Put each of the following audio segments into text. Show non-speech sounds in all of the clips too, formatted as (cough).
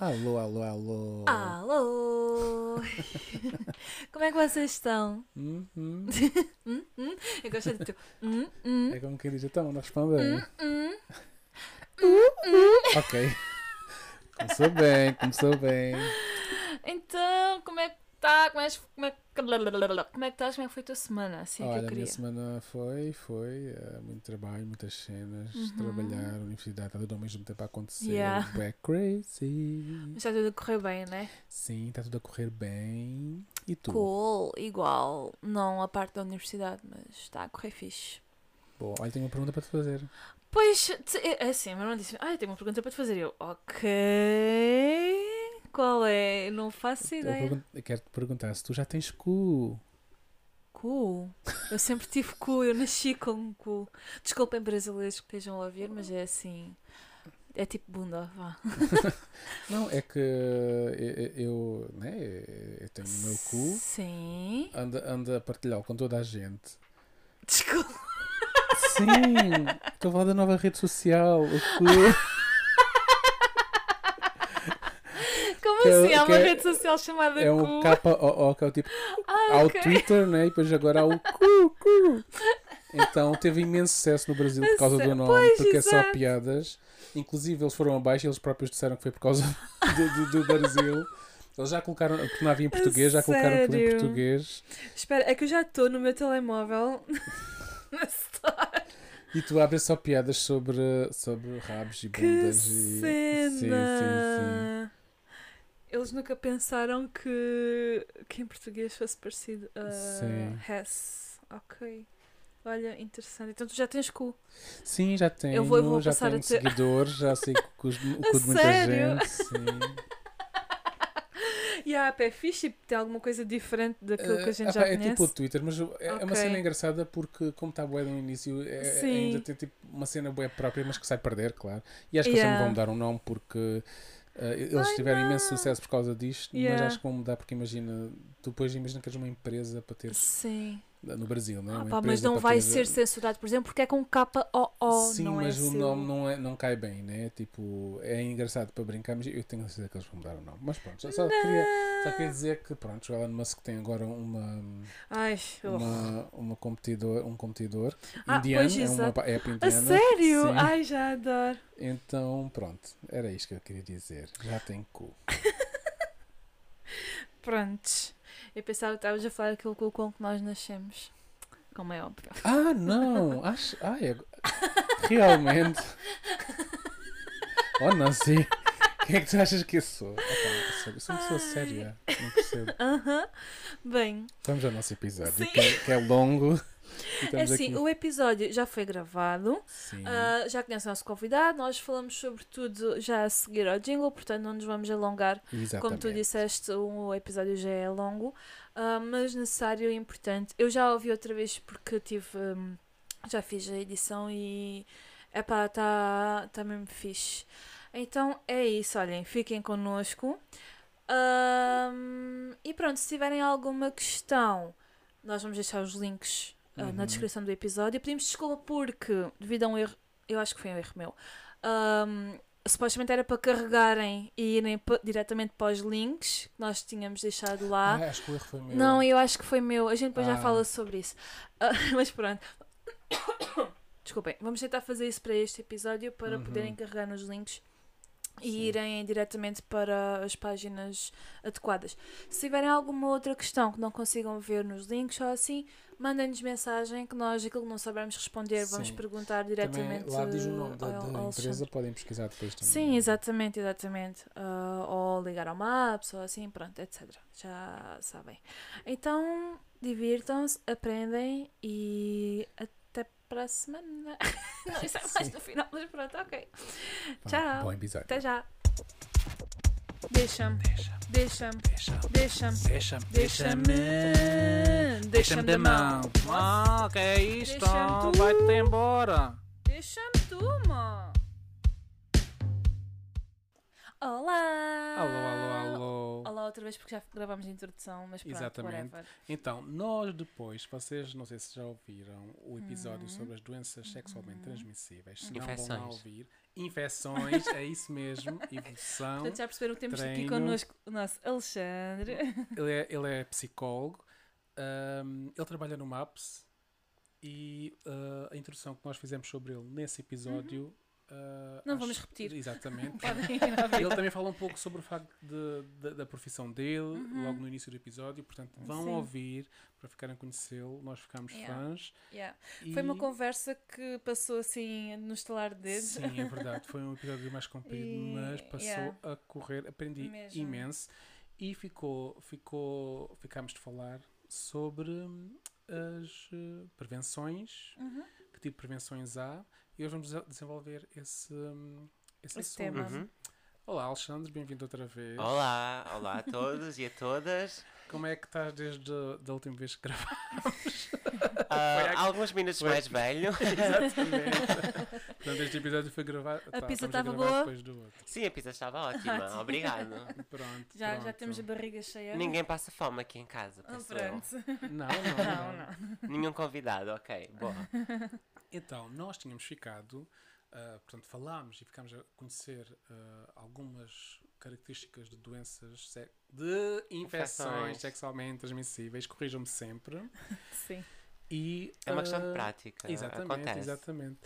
Alô, alô, alô. Alô! (laughs) Como é que vocês estão? Hum, hum. (laughs) Hum, hum? Eu gosto de tu. Hum, hum, É como quem diz, então, não respondem. (laughs) hum, hum. Ok. Começou bem, começou bem. Então, como é que tá? Como é, como é, que- como é que estás? Como é que foi a tua semana? Assim é que Olha, eu a queria. minha semana foi, foi, eh, muito trabalho, muitas cenas, Uhum. trabalhar, universidade, está tudo ao mesmo tempo a acontecer. Yeah. Bué crazy. Mas está tudo a correr bem, né? Sim, está tudo a correr bem. E tu? Cool, igual. Não a parte da universidade, mas está a correr fixe. Bom, olha, tenho uma pergunta para te fazer. Pois, é assim, mas não disse. Ah, eu tenho uma pergunta para te fazer. Eu, ok. Qual é? Não faço ideia. eu quero te perguntar se tu já tens cu. Cu. Eu sempre tive cu, eu nasci com cu. Desculpem brasileiros que estejam a ouvir, mas é assim. É tipo bunda, vá. (laughs) Não, é que eu, eu, né, eu tenho o meu cu, Sim. anda, anda a partilhá-lo com toda a gente. Desculpa. Sim, (laughs) estou a falar da nova rede social. O cu. (laughs) Que é- assim? Há uma é- rede social chamada É um KO, que é o tipo. (laughs) Ah, Há o. Twitter, né? E depois agora há o cu, cu. Então teve imenso sucesso no Brasil por causa do nome, Pois, porque é só exato. piadas. Inclusive eles foram abaixo e eles próprios disseram que foi por causa (laughs) do, do, do Brasil. Eles já colocaram, porque não havia em português, já colocaram aquilo em português. Espera, é que eu já estou no meu telemóvel. (laughs) Na Store. E tu abres só piadas sobre, sobre rabos e Que bundas e. cena! Sim, sim, sim. Eles nunca pensaram que, que em português fosse parecido a Sim. Hess. Ok. Olha, interessante. Então tu já tens cu. Sim, já tenho, Eu vou- eu vou já passar a tenho ter- seguidores, já sei o (laughs) cu de muita sério? gente. Sim. E a app é fixe e tem alguma coisa diferente daquilo que a gente Eh, já é conhece. tipo o Twitter, mas é é uma Ok. cena engraçada porque, como está bué no início, é- Sim. ainda tem tipo uma cena bué própria, mas que sai perder, claro. E acho que eles Yeah. também vão mudar o nome porque eles Ai, tiveram imenso não. sucesso por causa disto, mas Yeah. acho que vão mudar porque imagina, tu depois imagina que és uma empresa para ter Sim. No Brasil, né? Ah, Uma pá, mas não vai ter- ser censurado, por exemplo, porque é com K-O-O. Sim, não mas é o seu- nome não, é, não cai bem, né? Tipo, é engraçado para brincar, mas eu tenho a certeza que eles vão mudar o nome. Mas pronto, só, só queria, só queria dizer que pronto, o Elon Musk tem agora uma, Ai, uma, uma competidor, um competidor Ah, indiano, pois, é uma pa- app A indiana. sério? Sim. Ai, já adoro. Então, pronto, era isto que eu queria dizer. Já tem cu. (laughs) Prontos. Eu pensava que estavas a falar aquilo com com que nós nascemos. Como é óbvio. Ah, não! Acho, ai, realmente. Oh, não sei. Quem é que tu achas que eu sou? Opa, eu sou uma pessoa séria. Não percebo. Aham. Bem, Vamos ao nosso episódio, que é, que é longo. É assim, o episódio já foi gravado. Ah, já conhece o nosso convidado. Nós falamos sobre tudo já a seguir ao jingle, portanto não nos vamos alongar. Exatamente. Como tu disseste, o episódio já é longo, ah, mas necessário e importante. Eu já ouvi outra vez porque tive. hum, já fiz a edição e. Epá, está tá mesmo fixe. Então é isso, olhem, fiquem connosco. Ahm, e pronto, se tiverem alguma questão, nós vamos deixar os links ah, na Uhum. descrição do episódio. Pedimos desculpa porque, devido a um erro, eu acho que foi um erro meu. ahm, supostamente era para carregarem e irem diretamente para os links que nós tínhamos deixado lá. Ah, acho que o erro foi meu. Não, eu acho que foi meu. A gente depois já Ah. fala sobre isso. Ah, (laughs) mas pronto. (coughs) Desculpem, vamos tentar fazer isso para este episódio para Uhum. poderem carregar nos links e Sim. irem diretamente para as páginas adequadas. Se tiverem alguma outra questão que não consigam ver nos links ou assim, mandem-nos mensagem que nós, aquilo que não soubermos responder, vamos Sim. perguntar Também diretamente lá diz o nome da, da ao empresa, Alexandre. podem pesquisar depois também. Sim, exatamente, exatamente. Ah, ou ligar ao Maps, ou assim, pronto, etc. Já sabem. Então, divirtam-se, aprendem e até para a semana. (laughs) Não, isso é mais Sim. no final, mas pronto, ok. Vá, Tchau. Bom episódio. Até já. Deixa-me, Deixa, deixa-me, deixa, deixa-me, deixa, deixa-me, deixa-me da mão. Ah, que é isto? Tu. Vai-te embora. Deixa-me tu, mano. Olá! Alô, alô, alô. Olá outra vez porque já gravámos a introdução, mas pronto, Exatamente. whatever. Então, nós depois, vocês não sei se já ouviram o episódio Uhum. sobre as doenças sexualmente transmissíveis. Se não vão lá Infecções. ouvir, infecções, é isso mesmo, (laughs) evolução. Portanto, já perceberam que temos aqui treino. connosco o nosso Alexandre. Ele é, ele é psicólogo, ahm, ele trabalha no MAPS e ah, a introdução que nós fizemos sobre ele nesse episódio. ah, Não vamos repetir. Exatamente. (laughs) Ele também fala um pouco sobre o facto de- de- da profissão dele, logo no início do episódio, portanto vão Uhum. Sim. ouvir para ficarem a conhecê-lo. Nós ficámos Yeah. fãs. Yeah. E- Foi uma conversa que passou assim no estalar de dedos. Sim, é verdade. Foi um episódio mais comprido, E- mas passou yeah. a correr. Aprendi Mesmo. imenso e ficou, ficou, ficámos de falar sobre hum, as eh, prevenções, Uhum. que tipo de prevenções há, e hoje vamos desenvolver esse, hum, esse, Esse tema. Uhum. Olá, Alexandre, bem-vindo outra vez. Olá, olá a todos e a todas. Como é que estás desde a última vez que gravamos? (laughs) Ah, aqui- alguns minutos foi mais velho. (laughs) Exatamente. Portanto, este episódio foi gravado. tá, pizza a estava boa? Depois do outro. Sim, a pizza estava ótima. Obrigado. Pronto. Já, já pronto. temos a barriga cheia. Ninguém passa fome aqui em casa, Ah, pronto. Não, não, Não, não. não. Nenhum convidado, ok. Boa. (laughs) Então, nós tínhamos ficado, ah, portanto, falámos e ficámos a conhecer ah, algumas características de doenças, de infecções Infecções. sexualmente transmissíveis, corrijam-me sempre. (laughs) Sim. E, É uma questão de ah, prática. Exatamente, Acontece. exatamente.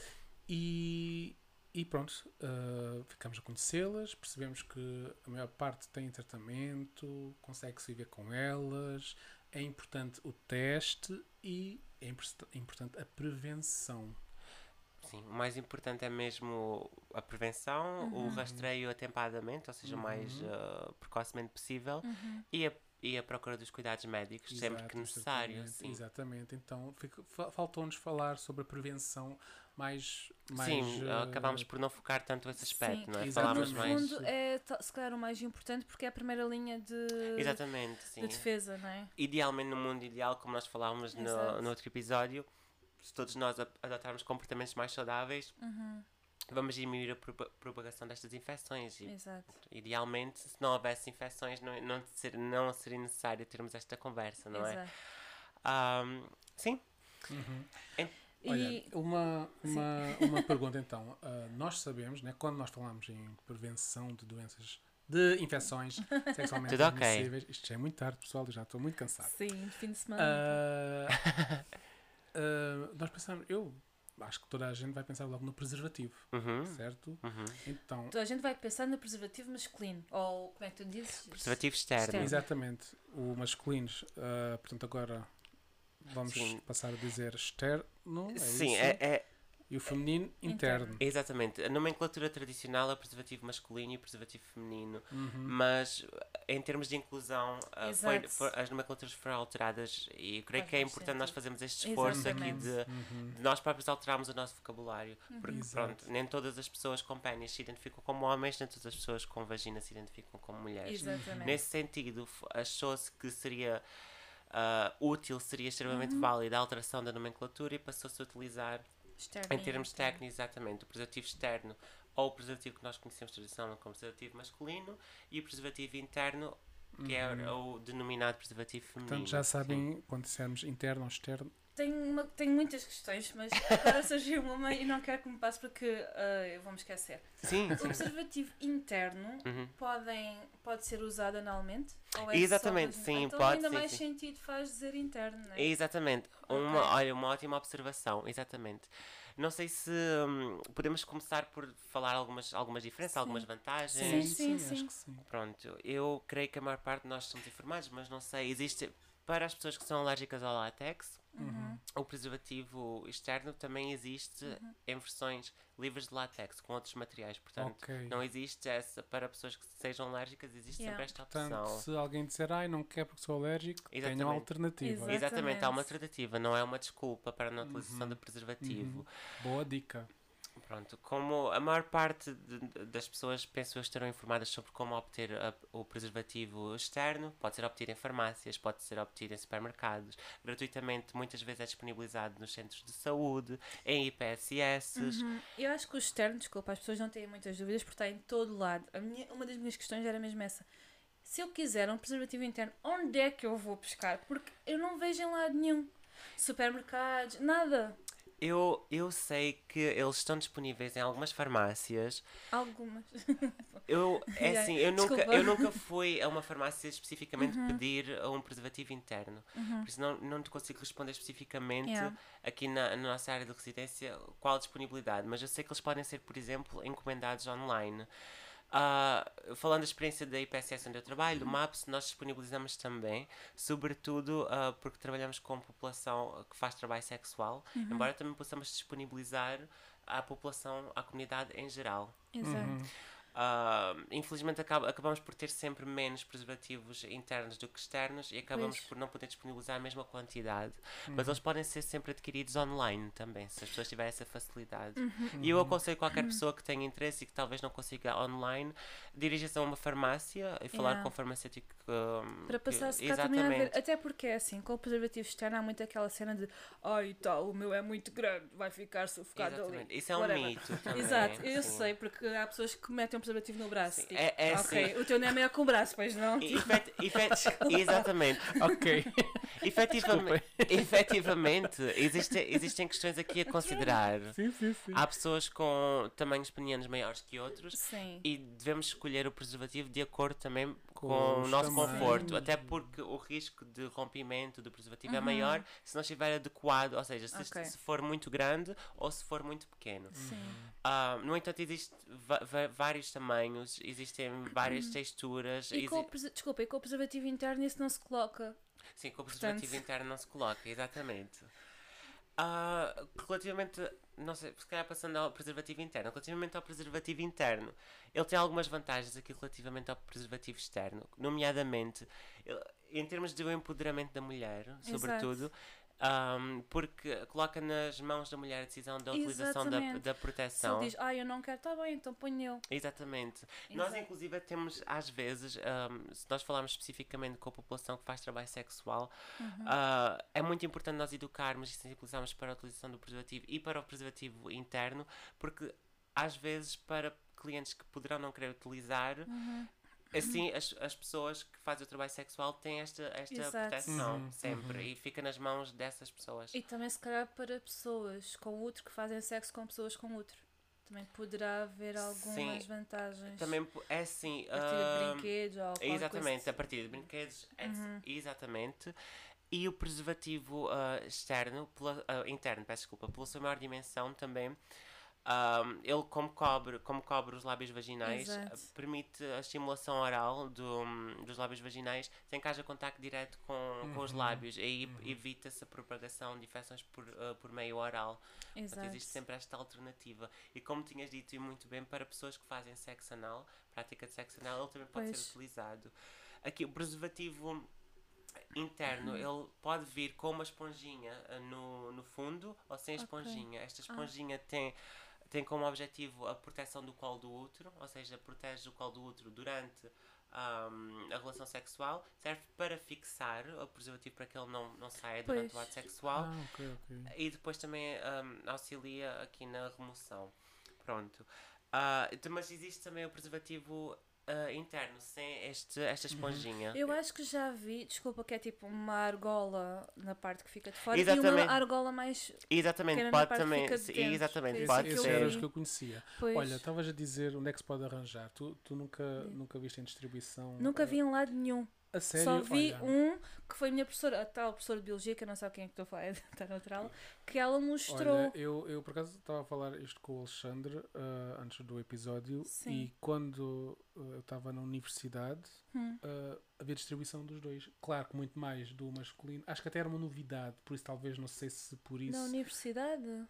E, e pronto, ah, ficámos a conhecê-las, percebemos que a maior parte tem tratamento, consegue-se viver com elas, é importante o teste e é impor- importante a prevenção. Sim, o mais importante é mesmo a prevenção, o rastreio atempadamente, ou seja, o mais Uhum. ah, precocemente possível, Uhum. e, a, e a procura dos cuidados médicos sempre Exato, que necessário. exatamente, Sim. Exatamente, então faltou-nos falar sobre a prevenção mais. mais Sim, ah, acabámos por não focar tanto esse aspecto, Sim. não é? Exatamente. Falámos No mais. fundo, é ta- se calhar o mais importante porque é a primeira linha de, Exatamente, sim. de defesa, não é? Idealmente, no mundo ideal, como nós falávamos no, no outro episódio, se todos nós adotarmos comportamentos mais saudáveis, Uhum. Vamos diminuir a propa- propagação destas infecções. E, Exato. idealmente, se não houvesse infecções, não, não, ser, não seria necessário termos esta conversa, não é? Exato. Ahm, sim, uhum. Olha, E uma, uma, uma pergunta então. Ah, nós sabemos, né, quando nós falamos em prevenção de doenças, de infecções (laughs) sexualmente Tudo ok. transmissíveis, isto já é muito tarde, pessoal, eu já estou muito cansado. sim, fim de semana. Ah, (laughs) ah, nós pensamos, eu acho que toda a gente vai pensar logo no preservativo, uhum, certo? uhum. Então, Toda a gente vai pensar no preservativo masculino. Ou como é que tu dizes? preservativo externo. Externo. exatamente, o masculinos, ah, portanto agora vamos Sim. passar a dizer externo, é Sim, isso? é, é- e o feminino Interno. interno. exatamente. A nomenclatura tradicional é o preservativo masculino e o preservativo feminino. Uhum. mas em termos de inclusão ah, foi- foi- as nomenclaturas foram alteradas e eu creio Faz que é importante nós sentido. fazermos este esforço aqui Exatamente. de, Uhum. de nós próprios alterarmos o nosso vocabulário porque Exato. pronto, nem todas as pessoas com pênis se identificam como homens nem todas as pessoas com vagina se identificam como mulheres Exatamente. nesse sentido achou-se que seria ah, útil, seria extremamente Uhum. válida a alteração da nomenclatura e passou-se a utilizar Externo em e termos interno. técnicos, exatamente, o preservativo externo ou o preservativo que nós conhecemos tradicionalmente como preservativo masculino e o preservativo interno, que é o denominado preservativo feminino. Portanto, já Sim. sabem, quando dissermos interno ou externo, Tenho, uma- tenho muitas questões, mas agora (laughs) surgiu uma e não quero que me passe porque ah, eu vou me esquecer. Sim, O sim. preservativo interno Uhum. podem, pode ser usado analmente? Ou é Exatamente, só sim, então pode, ainda sim, mais sim. sentido faz dizer interno, não é? Exatamente. Uma, Ok. olha, uma ótima observação, exatamente. Não sei se hum, podemos começar por falar algumas, algumas diferenças, Sim. algumas vantagens. Sim, sim, sim. acho que sim. Pronto, eu creio que a maior parte de nós somos informados, mas não sei, existe para as pessoas que são alérgicas ao látex, Uhum. o preservativo externo também existe em versões livres de látex, com outros materiais. Portanto, Ok. não existe essa para pessoas que sejam alérgicas, existe Yeah. sempre esta opção. Portanto, se alguém disser, ai, não quer porque sou alérgico, Exatamente. alternativa. Exato. Exatamente, há uma Exatamente. alternativa, não é uma desculpa para a não utilização do preservativo. Boa dica. Pronto, como a maior parte de- das pessoas, penso eu, estarão informadas sobre como obter a- o preservativo externo, pode ser obtido em farmácias, pode ser obtido em supermercados, gratuitamente, muitas vezes é disponibilizado nos centros de saúde, em IPSS. Uhum. Eu acho que o externo, desculpa, as pessoas não têm muitas dúvidas porque está em todo lado. A minha, uma das minhas questões era mesmo essa. se eu quiser um preservativo interno, onde é que eu vou buscar? Porque eu não vejo em lado nenhum. Supermercados, nada. Eu, eu sei que eles estão disponíveis em algumas farmácias. Algumas. Eu, é assim, eu nunca, desculpa. eu nunca fui a uma farmácia especificamente pedir um preservativo interno. Por isso não, não te consigo responder especificamente Yeah. aqui na, na nossa área de residência qual a disponibilidade. Mas eu sei que eles podem ser, por exemplo, encomendados online. Ah, falando da experiência da IPSS onde eu trabalho, do MAPS, nós disponibilizamos também, sobretudo ah, porque trabalhamos com população que faz trabalho sexual, embora também possamos disponibilizar à população, à comunidade em geral. Exato. Uhum. Ah, infelizmente acaba- acabamos por ter sempre menos preservativos internos do que externos e acabamos Pois. por não poder disponibilizar a mesma quantidade. Mas eles podem ser sempre adquiridos online também, se as pessoas tiverem essa facilidade. E eu aconselho qualquer pessoa que tenha interesse e que talvez não consiga online, dirija-se a uma farmácia e falar Yeah. com o farmacêutico. ah, Para passar-se cá também a ver. Até porque é assim, com o preservativo externo há muito aquela cena de ai tal, o meu é muito grande, vai ficar sufocado ali. Exatamente. Isso é um Whatever. mito (laughs) também. Exato, eu sim. sei, porque há pessoas que metem um preservativo no braço. Sim, tipo, é- é ok, assim. o teu não é maior que o braço, pois não? Efet- (laughs) efet- exatamente. Ok. (laughs) Efetivamente, efetivamente existe, existem questões aqui a considerar. (laughs) sim, sim, sim. Há pessoas com tamanhos penianos maiores que outros Sim. e devemos escolher o preservativo de acordo também com, Com o os nosso conforto, até porque o risco de rompimento do preservativo é maior se não estiver adequado, ou seja, se, Uhum. Ok. se for muito grande ou se for muito pequeno. Sim. Ah, no entanto, existem vários tamanhos, existem várias texturas. Uhum. E com o Desculpa, e com o preservativo interno isso não se coloca. Sim, com o Portanto- preservativo interno não se coloca, exatamente. Ah, relativamente, não sei, se calhar passando ao preservativo interno, relativamente ao preservativo interno, ele tem algumas vantagens aqui relativamente ao preservativo externo, nomeadamente em termos de empoderamento da mulher, sobretudo, ahm, porque coloca nas mãos da mulher a decisão da utilização da, da Se proteção. ele diz, ah, eu não quero, tá bem, então põe eu. Exatamente. Nós, Exato. inclusive, temos, às vezes, ahm, se nós falarmos especificamente com a população que faz trabalho sexual, Uhum. ah, é muito importante nós educarmos e sensibilizarmos para a utilização do preservativo e para o preservativo interno, porque, às vezes, para clientes que poderão não querer utilizar, Uhum. Assim, as, as pessoas que fazem o trabalho sexual têm esta, esta Exato. proteção Uhum, sempre e fica nas mãos dessas pessoas. E também, se calhar, para pessoas com útero que fazem sexo com pessoas com útero. Também poderá haver algumas Sim. vantagens. Também é assim. A partir de ahm, brinquedos ou qualquer Exatamente, coisa a partir de brinquedos, é- Uhum. exatamente. E o preservativo ah, externo, pela- ah, interno, peço desculpa, pela sua maior dimensão também, ahm, ele como cobre, como cobre os lábios vaginais, Exato. ah, permite a estimulação oral do, dos lábios vaginais sem que haja contacto direto com, com os Uhum. lábios. E aí evita-se a propagação de infecções por, ah, por meio oral. Portanto, Exato. existe sempre esta alternativa. E como tinhas dito e muito bem, para pessoas que fazem sexo anal, prática de sexo anal, ele também pode Pois. ser utilizado. Aqui, o preservativo interno, Uhum. ele pode vir com uma esponjinha ah, no, no fundo ou sem esponjinha. Esta Ah. esponjinha tem, tem como objetivo a proteção do colo do útero, ou seja, protege o colo do útero durante ahm, a relação sexual, serve para fixar o preservativo para que ele não, não saia durante Pois. o ato sexual Ah, ok, ok. e depois também um, auxilia aqui na remoção. Pronto. Então, mas existe também o preservativo ah, interno, sem este, esta esponjinha. Eu acho que já vi, desculpa, que é tipo uma argola na parte que fica de fora e Exatamente. uma argola mais. Exatamente, pequena na pode também. fica de exatamente, Foi pode eu eram os que eu conhecia. Pois, Olha, estavas a dizer onde é que se pode arranjar. Tu, tu nunca, nunca viste em distribuição. nunca eh, vi em lado nenhum. A sério? Só vi Olha, um que foi a minha professora, a tal professora de Biologia, que eu não sei quem é que estou a falar, (laughs) está neutral, que ela mostrou. Olha, eu, eu por acaso estava a falar isto com o Alexandre ah, antes do episódio Sim. e quando ah, eu estava na universidade Hum. ah, havia distribuição dos dois. Claro que muito mais do masculino. Acho que até era uma novidade, por isso talvez não sei se por isso. Na universidade?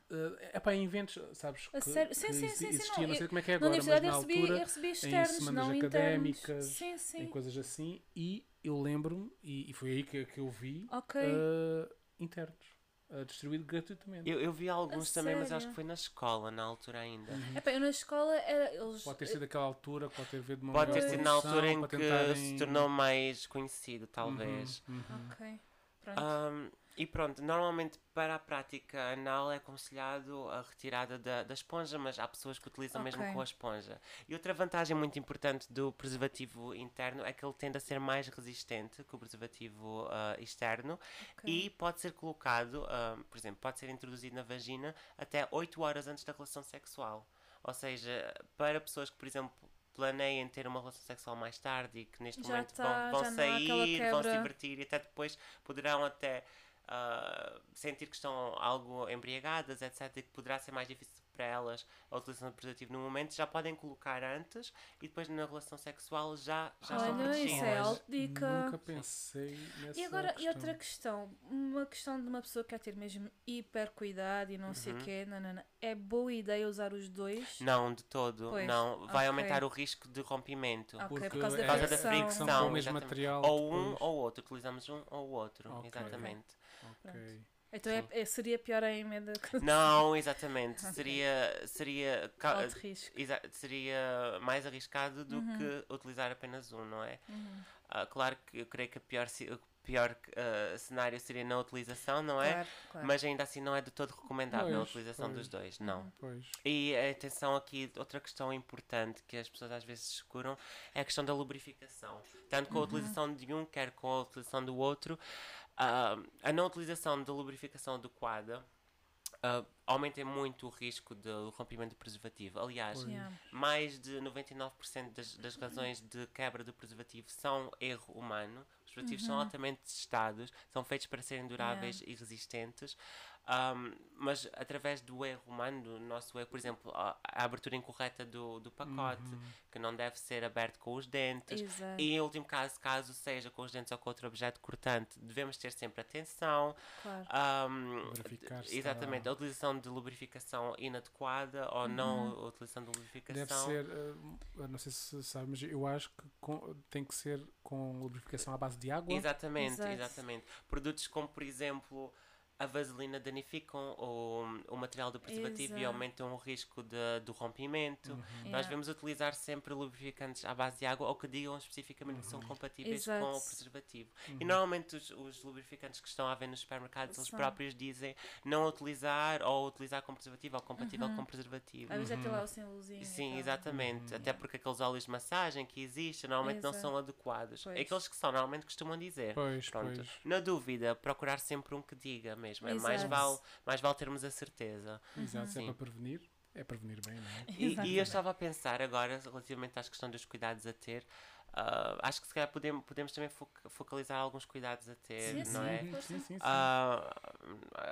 é para inventos, sabes? Que, sério? Sim, que sim, sim, sim, existia, não, não, sei como é que é Na agora, mas universidade na eu recebi, altura, eu recebi externos, semanas não académicas, internos. Sim, em sim. coisas assim, e eu lembro-me, e, e foi aí que, que eu vi, Ok. ah, internos, ah, distribuído gratuitamente. Eu, eu vi alguns também, mas acho sério? que foi na escola, na altura ainda. Uhum. Epá, eu na escola era. Eles, Pode ter sido daquela altura, pode ter havido uma Pode ter sido na altura em que tentarem- se tornou mais conhecido, talvez. Uhum, uhum. Ok. Pronto. Ahm, E pronto, normalmente para a prática anal é aconselhado a retirada da, da esponja, mas há pessoas que utilizam mesmo Ok. com a esponja. E outra vantagem muito importante do preservativo interno é que ele tende a ser mais resistente que o preservativo ah, externo e pode ser colocado, ah, por exemplo, pode ser introduzido na vagina até 8 horas antes da relação sexual. Ou seja, para pessoas que, por exemplo, planeiem ter uma relação sexual mais tarde e que neste Já momento tá- vão, vão sair, vão se divertir e até depois poderão até ah, sentir que estão algo embriagadas, etc. E que poderá ser mais difícil para elas a utilização do preservativo no momento, já podem colocar antes e depois na relação sexual já, já estão Olha, isso é protegidas. alta dica. Nunca pensei nessa E agora, e questão. outra questão, uma questão de uma pessoa que quer ter mesmo hiper cuidado e não sei o Uhum. quê, não, não, não. é boa ideia usar os dois? Não, de todo. Pois, não. Vai ok. aumentar o risco de rompimento. Ok, Porque por causa da é- Por causa da fricção. fricção. com o mesmo material. Ou um ou outro. Utilizamos um ou outro. Ok. Exatamente. Ok. Então é, é- seria pior ainda que Não, exatamente. (laughs) Ok. Seria, seria, ca- alto risco. seria mais arriscado do Uhum. que utilizar apenas um, não é? Uhum. Ah, claro que eu creio que a pior, o pior ah, cenário seria na utilização, não é? Claro, claro. Mas ainda assim não é de todo recomendável a Pois, utilização pois. dos dois, não. Pois. E atenção aqui, outra questão importante que as pessoas às vezes escuram é a questão da lubrificação. Tanto com a utilização de um, quer com a utilização do outro, a não utilização da lubrificação adequada ah, aumenta muito o risco de rompimento do preservativo. Aliás. Yeah. mais de 99% das, das razões de quebra do preservativo são erro humano. Os preservativos são altamente testados, são feitos para serem duráveis e resistentes. Ahm, mas através do erro humano, do nosso erro, por exemplo, a, a abertura incorreta do, do pacote, que não deve ser aberto com os dentes. Exato. E em último caso, caso seja com os dentes ou com outro objeto cortante, devemos ter sempre atenção. Claro. Verificar se exatamente, a utilização de lubrificação inadequada ou não a utilização de lubrificação. Deve ser, eu não sei se sabe, mas eu acho que com- tem que ser com lubrificação à base de água. Exatamente, Exato. exatamente. Produtos como, por exemplo, a vaselina danificam o, o material do preservativo e Exato. aumentam o risco de, do rompimento. Uhum. Nós Yeah. devemos utilizar sempre lubrificantes à base de água ou que digam especificamente que são compatíveis Exato. com o preservativo. Uhum. E normalmente os, os lubrificantes que estão à venda nos supermercados, eles próprios dizem não utilizar ou utilizar com preservativo ou compatível Uhum. com preservativo. Às vezes é o e Sim, exatamente. Até porque aqueles óleos de massagem que existem normalmente não Exato. são adequados. Pois. Aqueles que são normalmente costumam dizer. Pois, Pronto. pois. Na dúvida, procurar sempre um que diga mesmo. É mais, Exato. vale, mais vale termos a certeza. Exato, se é Sim. para prevenir, é prevenir bem, não é? E, e eu estava a pensar agora, relativamente às questões dos cuidados a ter, ah, acho que se calhar podemos, podemos também foca- focalizar alguns cuidados a ter, Sim, não sim. é? Sim, sim, sim. Ah,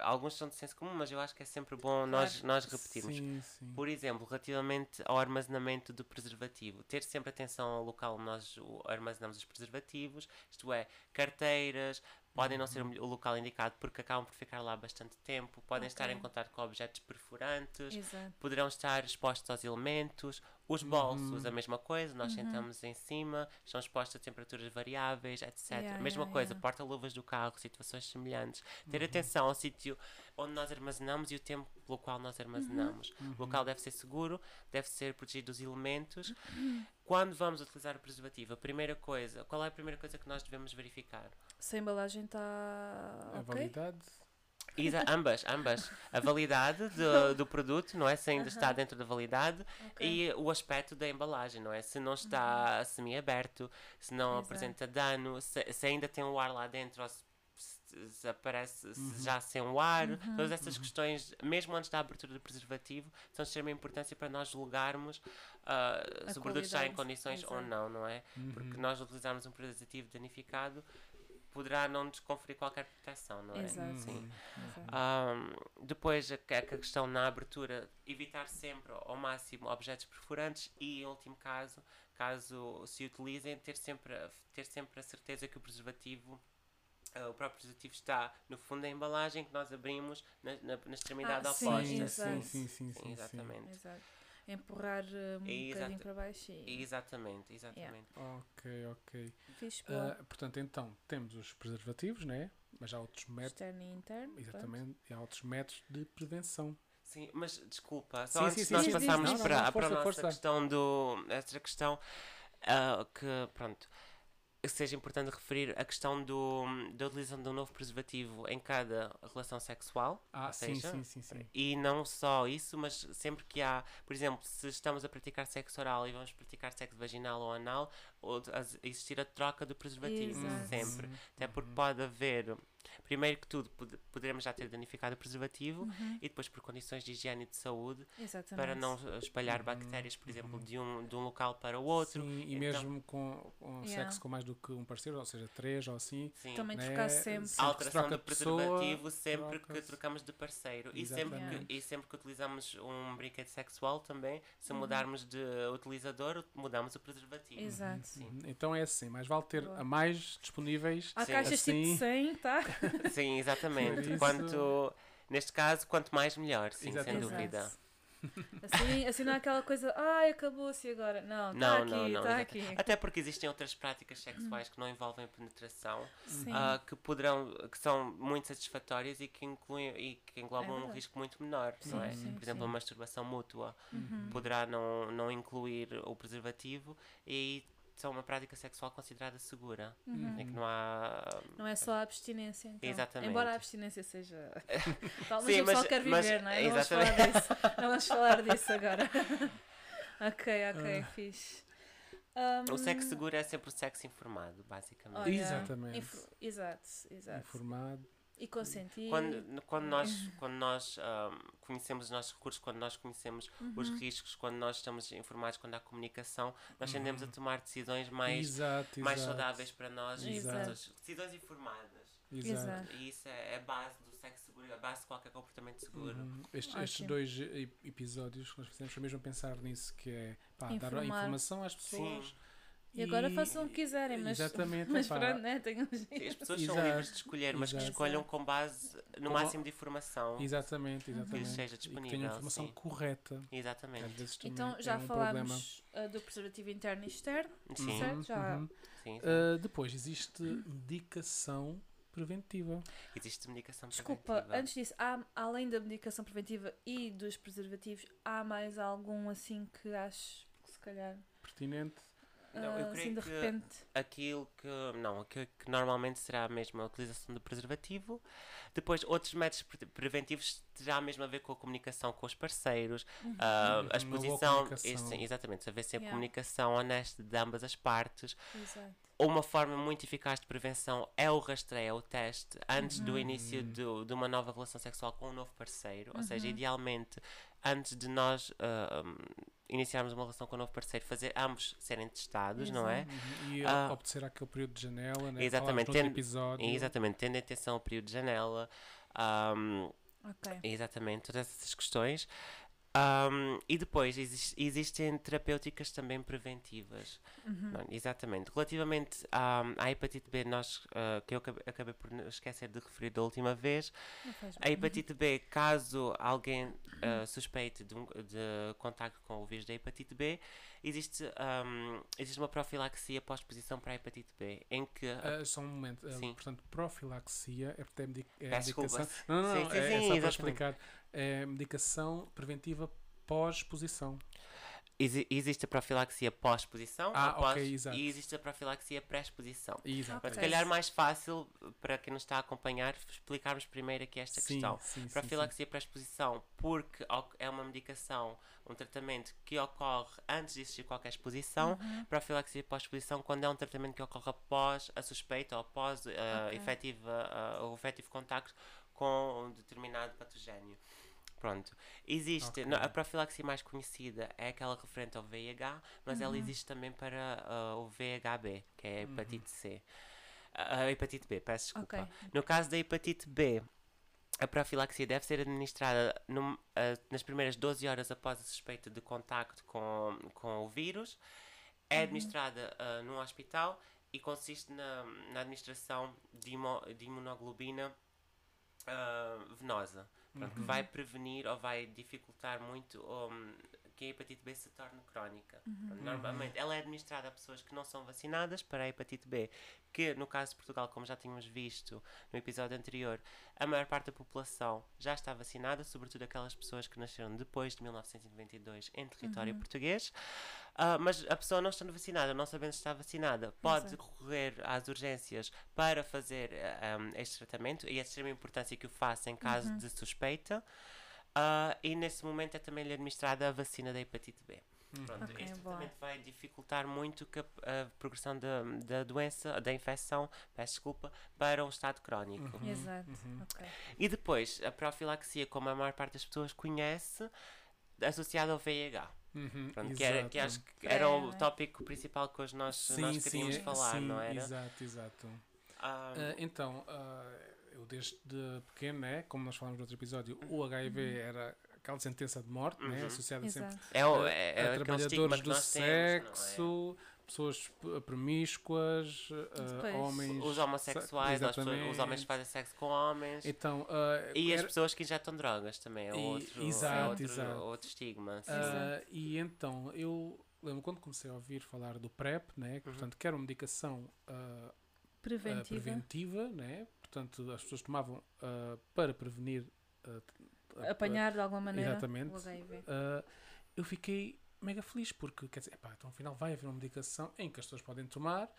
alguns são de senso comum, mas eu acho que é sempre bom nós, nós repetirmos. Sim, sim. Por exemplo, relativamente ao armazenamento do preservativo, ter sempre atenção ao local onde nós o- armazenamos os preservativos, isto é, carteiras, podem não ser o local indicado porque acabam por ficar lá bastante tempo, podem estar em contato com objetos perfurantes, Exato. poderão estar expostos aos elementos, os bolsos, a mesma coisa, nós sentamos em cima, estão expostos a temperaturas variáveis, etc. Yeah, mesma yeah, coisa, yeah. porta-luvas do carro, situações semelhantes. Ter atenção ao sítio onde nós armazenamos e o tempo pelo qual nós armazenamos. O local deve ser seguro, deve ser protegido dos elementos. Quando vamos utilizar o preservativo, a primeira coisa, qual é a primeira coisa que nós devemos verificar? Se a embalagem está. A ok? validade. (laughs) Ambas, ambas. A validade do, do produto, não é? Se ainda está dentro da validade Ok. e o aspecto da embalagem, não é? Se não está semi-aberto, se não Exato. apresenta dano, se, se ainda tem o ar lá dentro ou se, se- se aparece se já sem o ar, todas essas questões, mesmo antes da abertura do preservativo, são de extrema importância para nós julgarmos ah, se o produto está em condições ou exato. não, não é? Porque nós utilizarmos um preservativo danificado poderá não nos conferir qualquer proteção, não é? Exato. Sim. Exato. Ahm, depois, a, a questão na abertura, evitar sempre ao máximo objetos perfurantes e, em último caso, caso se utilizem, ter sempre, a- ter sempre a certeza que o preservativo, ah, o próprio preservativo está no fundo da embalagem que nós abrimos na, na, na extremidade Ah, sim, oposta. Sim, sim, sim, sim, sim, sim. exatamente. Exato. Empurrar uh, um Exato. bocadinho para baixo e. Exatamente, exatamente. Ok, ok. Fiz boa. Ah, portanto, então, temos os preservativos, né? Mas há outros métodos. Externo e interno. pronto. Exatamente, e há outros métodos de prevenção. Sim, mas desculpa, só Sim, antes sim, sim, nós passarmos para, Não, não, para a nossa força. questão do. Esta questão ah, que, pronto. Seja importante referir a questão do, da utilização de um novo preservativo em cada relação sexual. Ah, sim, seja, sim, sim, sim. E não só isso, mas sempre que há, por exemplo, se estamos a praticar sexo oral e vamos praticar sexo vaginal ou anal, ou existir a troca do preservativo, Exato. sempre. Uhum, Até porque uhum. pode haver, primeiro que tudo, pod- poderemos já ter danificado o preservativo Uhum. e depois por condições de higiene e de saúde, Exatamente. para não espalhar Uhum, bactérias, por exemplo, uhum. de um, de um local para o outro. Sim, e Então- mesmo com, com Yeah. sexo com mais do que um parceiro, ou seja, três ou assim. Sim. Também né, trocar sempre. sempre que alteração troca do de pessoa, preservativo sempre que troca-se. trocamos de parceiro. E sempre, que, e sempre que utilizamos um brinquedo sexual também, se Uhum. mudarmos de utilizador, mudamos o preservativo. Exato. Uhum. Então é assim, mais vale ter Boa. a mais disponíveis. Há caixas tipo Assim- de 100, tá? (laughs) (laughs) Sim, exatamente. Isso- Quanto, neste caso, quanto mais melhor, sim, sem Exatamente. dúvida. Exato. Assim, assim não é aquela coisa, ai, acabou-se agora. Não, está Não, aqui, não, não, está exato. aqui. Até porque existem outras práticas sexuais que não envolvem penetração, ah, que poderão, que são muito satisfatórias e que incluem e que englobam É um risco muito menor, não Sim, é? sim, Por exemplo, sim. a masturbação mútua Uhum. poderá não, não incluir o preservativo e são uma prática sexual considerada segura, Uhum. em que não há Não é só a abstinência, então. Exatamente. Embora a abstinência seja. (laughs) Talvez Sim, o pessoal mas- quer mas- viver, não é? Não vamos falar disso. Não vamos falar disso agora. (laughs) ok, ok, Ah. fixe. O Um, sexo seguro é sempre o sexo informado, basicamente. olha, Exatamente. infor- Exato, exato. Informado. E consentir. Quando, quando nós, quando nós ahm, conhecemos os nossos recursos, quando nós conhecemos os Uhum. riscos, quando nós estamos informados, quando há comunicação, nós tendemos a tomar decisões mais, exato, mais exato. saudáveis para nós e Exato. para todos. Decisões informadas. Exato. E isso é a base do sexo seguro, é a base de qualquer comportamento seguro. Uhum. Estes, estes dois episódios que nós fizemos foi mesmo pensar nisso, que é pá, dar informação às pessoas. Sim. E agora façam o que quiserem, mas. Exatamente, Mas pronto, né? Tenham Sim, as pessoas são Exato. livres de escolher, mas que Exato. escolham com base no Com- máximo de informação. Exatamente, Que exatamente. seja E que tenha disponível. a informação sim. correta. Exatamente. Às vezes também Então é já um falámos uh, do preservativo interno e externo. Sim, Certo, já- uhum. sim, sim. Uh, depois existe medicação preventiva. Existe medicação Desculpa, preventiva. antes disso, há, além da medicação preventiva e dos preservativos, há mais algum assim que acho que se calhar Pertinente. Não, eu ah, creio assim de que- repente. aquilo que não aquilo que normalmente será a utilização do preservativo depois outros métodos pre- preventivos terá mesmo a ver com a comunicação com os parceiros Uhum. ah, a exposição isso, sim, exatamente haver sempre Yeah. comunicação honesta de ambas as partes Exato. uma forma muito eficaz de prevenção é o rastreio, é o teste antes do Uhum. início do- de uma nova relação sexual com um novo parceiro. Ou seja, Uhum. idealmente, antes de nós um, iniciarmos uma relação com um novo parceiro, fazer ambos serem testados, não é? Uhum. E Ah. obedecer àquele período de janela, né? Exatamente, tendo- episódio. Exatamente, tendo atenção ao período de janela, ahm, Ok. exatamente, todas essas questões. Ahm, e depois exis- existem terapêuticas também preventivas. Uhum. Não, exatamente. Relativamente à, à hepatite B, nós, ah, que eu acabei, acabei por esquecer de referir da última vez, Não a hepatite B, caso alguém ah, suspeite de, um, de contacto com o vírus da hepatite B, existe, ahm, existe uma profilaxia pós-exposição para a hepatite B, em que a Ah, só um momento. Sim. portanto, profilaxia é, é, é Peço medicação. desculpa. Não, não, Sim, não, sim, é, é sim, só para exatamente. explicar. É medicação preventiva pós-exposição. Exi- existe a profilaxia pós-exposição Ah, após- ok, exato. e existe a profilaxia pré-exposição. Exato. Mas se calhar mais fácil, para quem nos está a acompanhar, explicarmos primeiro aqui esta Sim, questão. sim, sim, Profilaxia pré-exposição, porque é uma medicação, um tratamento que ocorre antes de existir qualquer exposição. Uhum. Profilaxia pós-exposição, quando é um tratamento que ocorre após a suspeita ou após uh, Ok. efetiva, uh, o efetivo contacto com um determinado patogénio. Pronto. Existe, Ok. no- a profilaxia mais conhecida é aquela referente ao VIH, mas ela Uhum. existe também para uh, o VHB, que é a Uhum. hepatite C. A a hepatite B, peço desculpa. Ok. No caso da hepatite B, a profilaxia deve ser administrada num- ah, nas primeiras 12 horas após a suspeita de contacto com, com o vírus. É Uhum. administrada ah, num hospital e consiste na, na administração de, imo- de imunoglobina ah, venosa, pronto, Uhum. vai prevenir ou vai dificultar muito um, que a hepatite B se torne crónica. Uhum. Normalmente, ela é administrada a pessoas que não são vacinadas para a hepatite B, que no caso de Portugal, como já tínhamos visto no episódio anterior, a maior parte da população já está vacinada, sobretudo aquelas pessoas que nasceram depois de 1992 em território Uhum. português. Ah, mas a pessoa não estando vacinada, não sabendo se está vacinada, pode Exato. recorrer às urgências para fazer ah, um, este tratamento e é de extrema importância que o faça em caso Uhum. de suspeita. Ah, e nesse momento é também lhe administrada a vacina da hepatite B. Pronto, Ok, este boa. tratamento vai dificultar muito que a, a progressão da, da doença, da infecção, peço desculpa, para um estado crónico. Uhum, Exato. uhum. Ok. E depois, a profilaxia, como a maior parte das pessoas conhece, associada ao VIH. Uhum, Pronto, que, era, que exato. acho que era É, o é? tópico principal que hoje nós, nós queríamos é- falar, sim, não era? Exato, exato. Ah, Ah, então, ah, eu desde pequeno, né, como nós falamos no outro episódio, o HIV era aquela sentença de morte, né, Uhum. associada sempre Exato. é, o, a- é, é a estigma trabalhadores do temos, não é? sexo, pessoas promíscuas, Depois, homens. Os homossexuais, pessoas- os homens que fazem sexo com homens. Então, ah, E as pessoas que injetam drogas também, é E- outro, é exato, outro, exato. outro estigma. Ah, e então, eu lembro quando comecei a ouvir falar do PrEP, né, que, Uhum. portanto, que era uma medicação Preventiva. preventiva, né, portanto, as pessoas tomavam para prevenir Apanhar de alguma maneira Exatamente. o HIV. eu fiquei mega feliz porque, quer dizer, epá, então afinal vai haver uma medicação em que as pessoas podem tomar,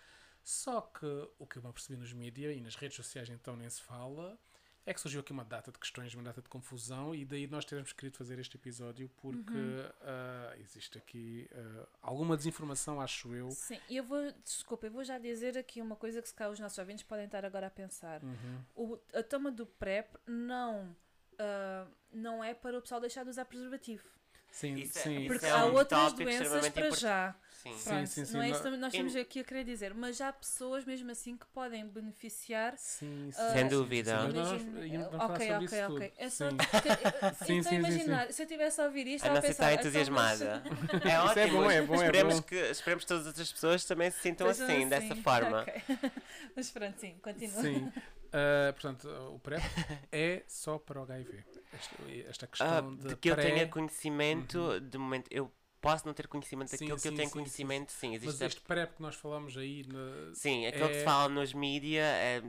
só que o que eu me apercebi nos mídias e nas redes sociais então nem se fala, é que surgiu aqui uma data de questões, uma data de confusão e daí nós termos querido fazer este episódio porque Uhum. ah, existe aqui ah, alguma desinformação, acho eu. Sim, e eu vou, desculpa, eu vou já dizer aqui uma coisa que se calhar os nossos ouvintes podem estar agora a pensar. Uhum. O, a toma do PrEP não, ah, não é para o pessoal deixar de usar preservativo. Sim, Isso é- sim. isso Porque é há um outras doenças para import- já. Sim. Sim, Pronto, sim, sim, não é isso que nós estamos aqui a querer dizer, mas há pessoas mesmo assim que podem beneficiar. Sim, sim, Ah, Sem dúvida. sim, nós ok, ok, ok. É só Sim. então (laughs) sim, sim, sim. imaginar, se eu tivesse a ouvir isto, A a está pensar, então, entusiasmada. (laughs) É Isso é ótimo. bom, é bom, é esperemos, bom. Que, esperemos que todas as outras pessoas também se sintam Sejam assim, dessa forma. Ok. (laughs) Mas pronto, sim, continua. Sim. Ah, portanto, o PrEP é só para o HIV. Esta, esta Ah, questão de, de que eu pré- tenha conhecimento, de momento, eu posso não ter conhecimento Sim, daquilo que eu sim, tenho sim, conhecimento, sim. Mas existe a- este PrEP que nós falamos aí na- Sim, aquilo que é- se fala nos mídias é,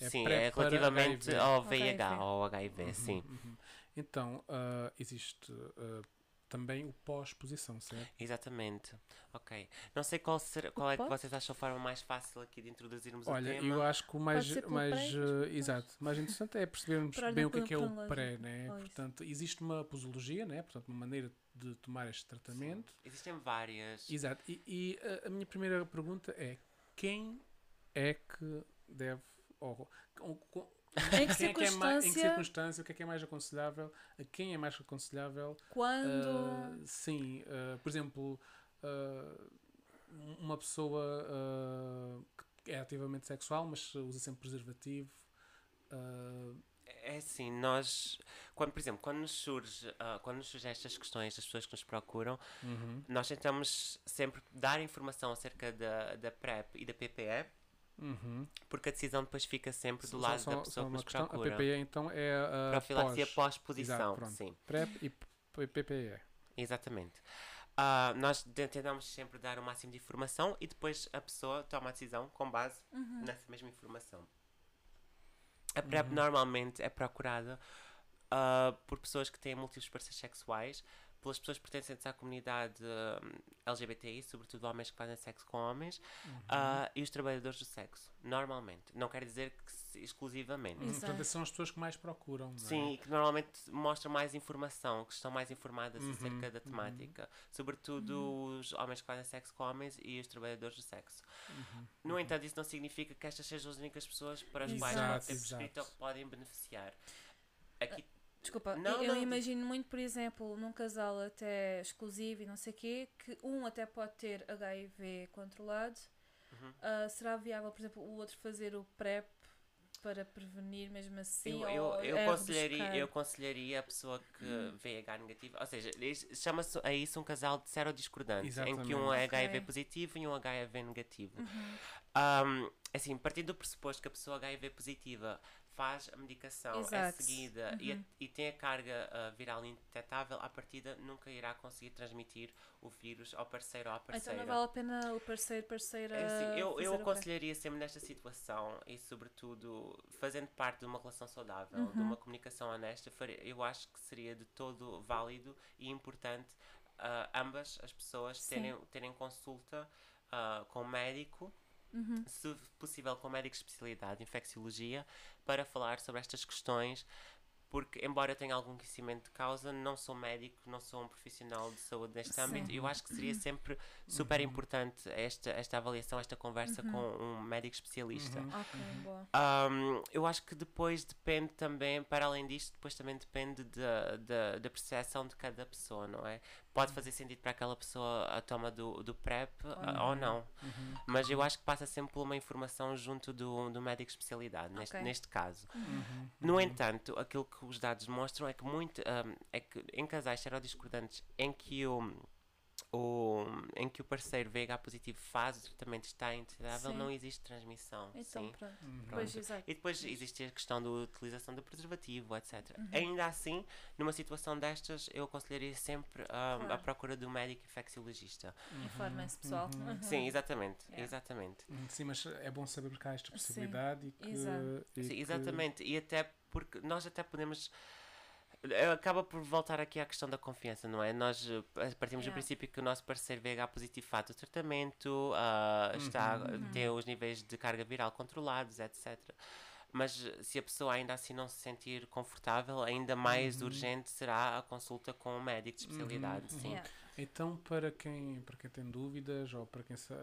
É sim, pré é relativamente HIV. ao HIV. VIH, ao HIV, Uhum, sim. uhum. Então, ah, existe ah, também o pós-exposição, certo? Exatamente. Ok. Não sei qual, será, qual é que vocês acham a forma mais fácil aqui de introduzirmos Olha, o tema. eu acho que o mais, ser mais, pré, eh, exato, mais interessante é percebermos (laughs) bem o que é, que é o pré, né? Isso. Portanto, existe uma posologia, né? Portanto, uma maneira de tomar este tratamento. Existem várias. Exato. E, e a, a minha primeira pergunta é quem é que deve ou, (laughs) Em que quem é que é mais, em que circunstância, circunstância, o que é que é mais aconselhável, a quem é mais aconselhável quando. ah, sim, ah, por exemplo, ah, uma pessoa que é ativamente sexual, mas usa sempre preservativo. É assim, nós, quando, por exemplo, quando nos surge, quando nos surgem estas questões das pessoas que nos procuram, uhum, nós tentamos sempre dar informação acerca da, da PrEP e da PPE, uhum. porque a decisão depois fica sempre do Só- lado só- da pessoa que nos questão, procura. A PPE então é a Profilaxia pós, pós-posição, Exato, pronto. sim. PrEP e PPE. Exatamente. Ah, nós tentamos sempre dar o máximo de informação e depois a pessoa toma a decisão com base Uhum. nessa mesma informação. A PrEP Uhum. normalmente é procurada ah, por pessoas que têm múltiplos parceiros sexuais, pelas pessoas pertencentes à comunidade hum, LGBTI, sobretudo homens que fazem sexo com homens, Uhum. ah, e os trabalhadores do sexo, normalmente. Não quer dizer que exclusivamente. Uhum, Exato. Portanto, são as pessoas que mais procuram. não é? Sim, e que normalmente mostram mais informação, que estão mais informadas Uhum, acerca da uhum. temática. Sobretudo os homens que fazem sexo com homens e os trabalhadores do sexo. Uhum, No uhum. entanto, isso não significa que estas sejam as únicas pessoas para as quais Exato, ser prescrito ou que podem beneficiar. Aqui, Desculpa, Não, eu não, imagino muito, por exemplo, num casal até exclusivo e não sei o quê, que um até pode ter HIV controlado. Uhum. Ah, será viável, por exemplo, o outro fazer o PrEP para prevenir mesmo assim? eu, eu, eu, é aconselharia, eu aconselharia a pessoa que VIH negativo, ou seja, chama-se a isso um casal de serodiscordante, em que um é. HIV Ok. positivo e um HIV negativo. Uhum. Um, assim, partindo do pressuposto que a pessoa HIV positiva faz a medicação, é Exato. seguida e, a- Uhum. e tem a carga ah, viral indetetável, à partida nunca irá conseguir transmitir o vírus ao parceiro ou à Então parceira. não vale a pena o parceiro, parceira. É assim, eu, eu PrEP? aconselharia sempre nesta situação e, sobretudo, fazendo parte de uma relação saudável, de Uhum. uma comunicação honesta, eu acho que seria de todo válido e importante ah, ambas as pessoas Sim. terem, terem consulta ah, com o médico, Uhum. se possível com médico de especialidade, infecciologia, para falar sobre estas questões. Porque, embora eu tenha algum conhecimento de causa, não sou médico, não sou um profissional de saúde neste Sim. âmbito. Eu acho que seria sempre super importante esta, esta avaliação, esta conversa Uhum. com um médico especialista. Uhum. Ok, boa. Um, eu acho que depois depende também, para além disto, depois também depende da, da, da percepção de cada pessoa, não é? Pode fazer sentido para aquela pessoa a toma do, do PrEP ah, ou não. Uhum. Mas eu acho que passa sempre por uma informação junto do, do médico de especialidade, neste, Ok. neste caso. Uhum. No entanto, aquilo que os dados mostram é que muito um, é que em casais serodiscordantes em que o o, em que o parceiro VH positivo faz o tratamento está integrável, Sim. não existe transmissão. Então, sim. pronto. Uhum. Pois, exato. E depois existe a questão da utilização do preservativo, etc. Uhum. Ainda assim, numa situação destas, eu aconselharia sempre a Claro. procura do médico infecciologista. Informem-se, pessoal. Uhum. Uhum. Sim, exatamente, Yeah. exatamente. Uhum. Sim, mas é bom saber que há esta Sim, possibilidade e que. exato. e Sim, que- exatamente. E até porque nós até podemos. Eh, Acaba por voltar aqui à questão da confiança, não é? Nós eh, partimos do Yeah. princípio que o nosso parceiro VH positivo faz o tratamento, ah, está, Uhum. tem os níveis de carga viral controlados, etc. Mas eh, se a pessoa ainda assim não se sentir confortável, ainda mais Uhum. urgente será a consulta com um médico de especialidade. Uhum, Sim. Yeah. Então, para quem, para quem tem dúvidas ou para quem se,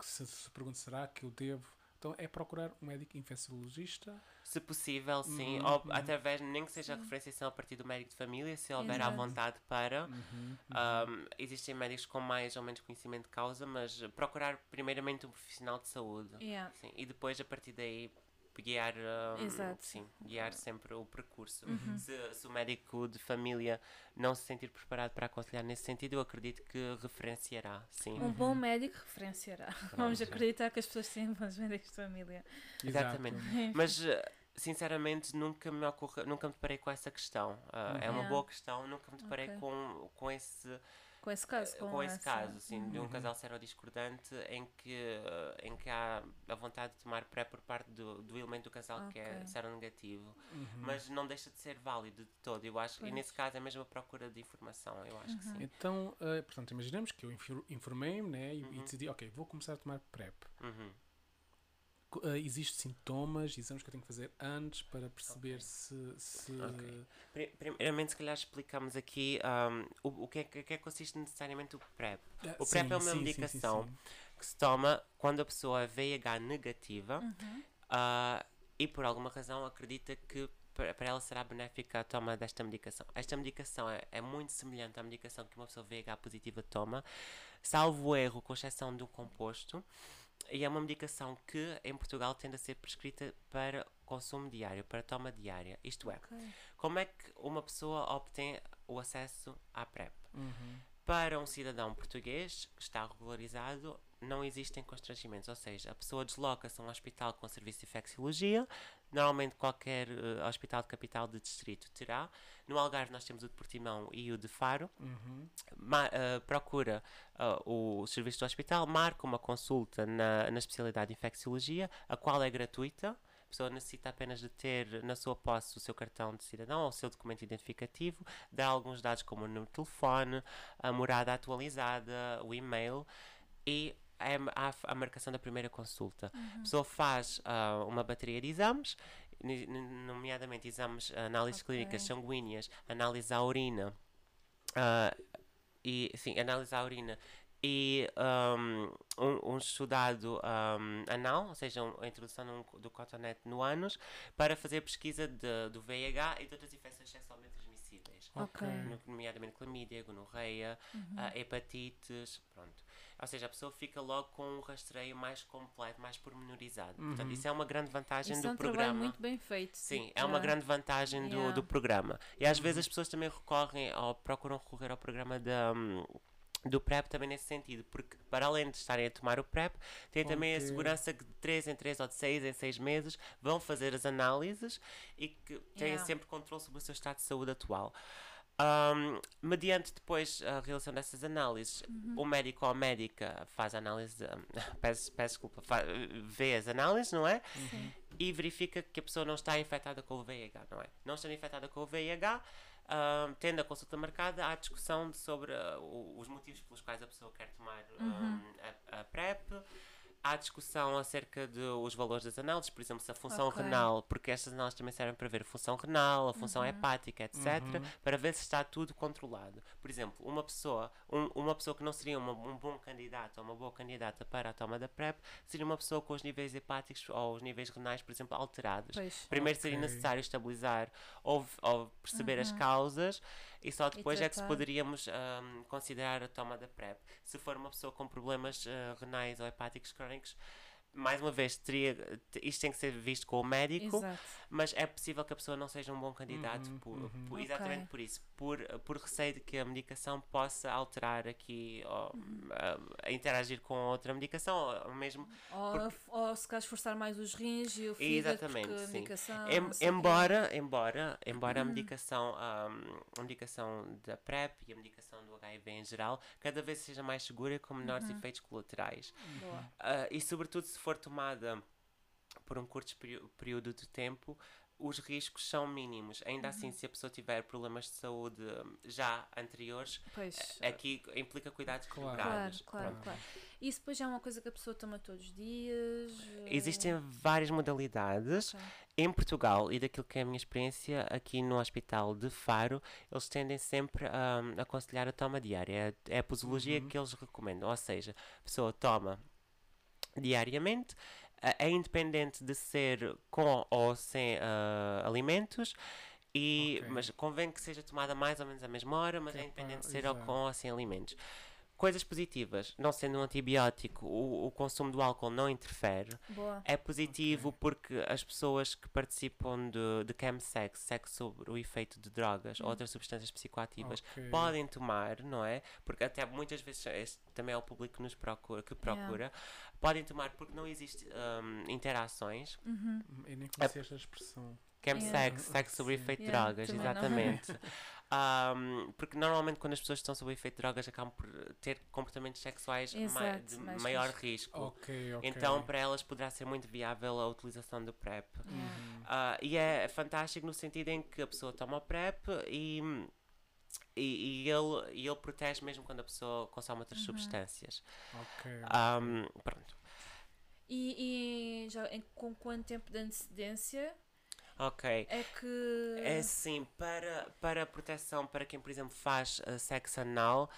se, se pergunta será que eu devo. Então, é procurar um médico infecciologista. Se possível, sim. Uhum, ou uhum. através, nem que seja a referenciação a partir do médico de família, se houver à Exato. vontade para. Uhum, Um, existem médicos com mais ou menos conhecimento de causa, mas procurar primeiramente um profissional de saúde. Yeah. Sim, e depois a partir daí guiar, um, Exato. sim, guiar sempre o percurso. Uhum. Se, se o médico de família não se sentir preparado para aconselhar nesse sentido, eu acredito que referenciará. Sim. Um bom médico referenciará. Vamos acreditar que as pessoas têm bons médicos de família. Exatamente. Mas eh, sinceramente nunca me ocorre, nunca me deparei com essa questão. Ah, É uma Yeah. boa questão, nunca me deparei Ok. com, com esse Com esse caso. Com, com esse caso, assim, de um Uhum. casal serodiscordante em que, eh, em que há a vontade de tomar pré por parte do, do elemento do casal que é seronegativo. Uhum. Mas não deixa de ser válido de todo, eu acho. Pois. E nesse caso é mesmo a procura de informação, eu acho que sim. Então, eh, portanto, imaginamos que eu infor- informei-me né, e, e Uhum. decidi, ok, vou começar a tomar PrEP. Co- eh, Existem sintomas, exames que eu tenho que fazer antes para perceber Ok. se. se Ok. Pri- Primeiramente, se calhar explicamos aqui ahm, o, o que, é, que, que é que consiste necessariamente o PrEP. Ah, O PrEP é uma sim, sim, sim, medicação sim. que se toma quando a pessoa é VIH negativa Uhum. ah, e por alguma razão acredita que para para ela será benéfica a toma desta medicação. Esta medicação é, é muito semelhante à medicação que uma pessoa VIH positiva toma, salvo erro, com exceção de um composto, e é uma medicação que em Portugal tende a ser prescrita para consumo diário, para toma diária. Isto é, Ok. como é que uma pessoa obtém o acesso à PrEP? Uhum. Para um cidadão português que está regularizado, não existem constrangimentos, ou seja, a pessoa desloca-se a um hospital com serviço de infecciologia, normalmente qualquer eh, hospital de capital de distrito terá. No Algarve nós temos o de Portimão e o de Faro. Uhum. Ma- eh, procura ah, o serviço do hospital, marca uma consulta na, na especialidade de infecciologia, a qual é gratuita. A pessoa necessita apenas de ter na sua posse o seu cartão de cidadão ou o seu documento identificativo, dá alguns dados como o número de telefone, a morada atualizada, o e-mail e é a, a marcação da primeira consulta. A pessoa faz ah, uma bateria de exames, nomeadamente exames, análises Ok. clínicas sanguíneas, análise à urina, ah, e sim, análise à urina e um, um, estudado um, anal, ou seja, a introdução do cotonete no ânus, para fazer pesquisa de, do VIH e de outras infecções sexualmente transmissíveis. Nomeadamente clamídia, gonorreia, Uhum. ah, hepatites, pronto. Ou seja, a pessoa fica logo com um rastreio mais completo, mais pormenorizado. Portanto, Uhum. isso é uma grande vantagem Isso do é um programa. trabalho muito bem feito. Sim, tipo, é uma grande vantagem do, Yeah. do programa. E às vezes as pessoas também recorrem ou procuram recorrer ao programa da, hum, do PrEP também nesse sentido, porque para além de estarem a tomar o PrEP, têm Vão também a segurança que de 3 em 3 ou de 6 em 6 meses vão fazer as análises e que têm Yeah. sempre controle sobre o seu estado de saúde atual. Hum, mediante depois a realização dessas análises, Uhum. o médico ou a médica faz a análise, de, (laughs) peço, peço desculpa, fa- vê as análises, não é? Sim. e verifica que a pessoa não está infectada com o VIH, não é? Não estando infectada com o VIH, ah, tendo a consulta marcada, há discussão sobre o- os motivos pelos quais a pessoa quer tomar ah, a, a PrEP. Há discussão acerca dos valores das análises, por exemplo, se a função Ok. renal, porque estas análises também servem para ver a função renal, a função hepática, etc., para ver se está tudo controlado. Por exemplo, uma pessoa, um- uma pessoa que não seria uma- um bom candidato ou uma boa candidata para a toma da PrEP seria uma pessoa com os níveis hepáticos ou os níveis renais, por exemplo, alterados. Pois. Primeiro seria Ok. necessário estabilizar ou, ou perceber as causas e só depois é que se tratar. poderíamos ahm, considerar a toma da PrEP. Se for uma pessoa com problemas ah, renais ou hepáticos crónicos, mais uma vez, teria, isto tem que ser visto com o médico, Exato. mas é possível que a pessoa não seja um bom candidato Uhum, por, uhum. por- exatamente por isso, por, por receio de que a medicação possa alterar aqui, ou, a, a interagir com outra medicação, ou mesmo Ou, ou se calhar esforçar mais os rins e o fígado, Exatamente, porque a sim. medicação... Em- embora, embora, embora a medicação, ahm, a medicação da PrEP e a medicação HIV em geral, cada vez seja mais segura e com menores efeitos colaterais. Ah, e sobretudo se for tomada por um curto período de tempo, os riscos são mínimos. Ainda assim, se a pessoa tiver problemas de saúde hum, já anteriores, Pois. aqui implica cuidados Claro. Claro, claro, claro. Isso depois já é uma coisa que a pessoa toma todos os dias? eh, Existem várias modalidades. ok. Em Portugal, e daquilo que é a minha experiência aqui no Hospital de Faro, eles tendem sempre a aconselhar a toma diária. É, é a posologia que eles recomendam. Ou seja, a pessoa toma diariamente, é independente de ser com ou sem ah, alimentos. E, Ok. Mas convém que seja tomada mais ou menos à mesma hora, mas é independente de ser ou com ou sem alimentos. Coisas positivas, não sendo um antibiótico, o, o consumo do álcool não interfere. Boa. É positivo porque as pessoas que participam de, de chemsex, sexo sobre o efeito de drogas ou outras substâncias psicoativas, Ok. podem tomar, não é? Porque até muitas vezes este também é o público que nos procura, que procura, podem tomar porque não existe hum, interações. Uhum. Eu nem conhecia esta expressão. Chemsex, Yeah. sexo sobre Sim. efeito de Yeah, drogas, exatamente. (laughs) Hum, porque normalmente quando as pessoas estão sob o efeito de drogas acabam por ter comportamentos sexuais Exato, de mais maior risco. risco. Ok, ok. Então, para elas poderá ser muito viável a utilização do PrEP. Yeah. Ah, e é fantástico no sentido em que a pessoa toma o PrEP e, e, e ele, e ele protege mesmo quando a pessoa consome outras substâncias. Ok. Ahm, pronto. E, e já em- com quanto tempo de antecedência Ok. é que. É assim, para, para proteção, para quem, por exemplo, faz ah, sexo anal,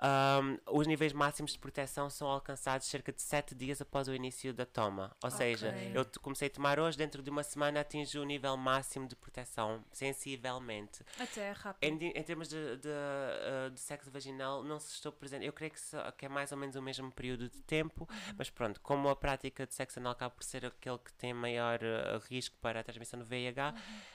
ahm, os níveis máximos de proteção são alcançados cerca de 7 dias após o início da toma. Ou seja, Ok. eu comecei a tomar hoje, dentro de uma semana atinge o nível máximo de proteção, sensivelmente. Até é rápido. Em, em termos de, de, uh, de sexo vaginal, não se estou presente. Eu creio que, que é mais ou menos o mesmo período de tempo, mas pronto, como a prática de sexo anal acaba por ser aquele que tem maior uh, risco para a transmissão do VIH,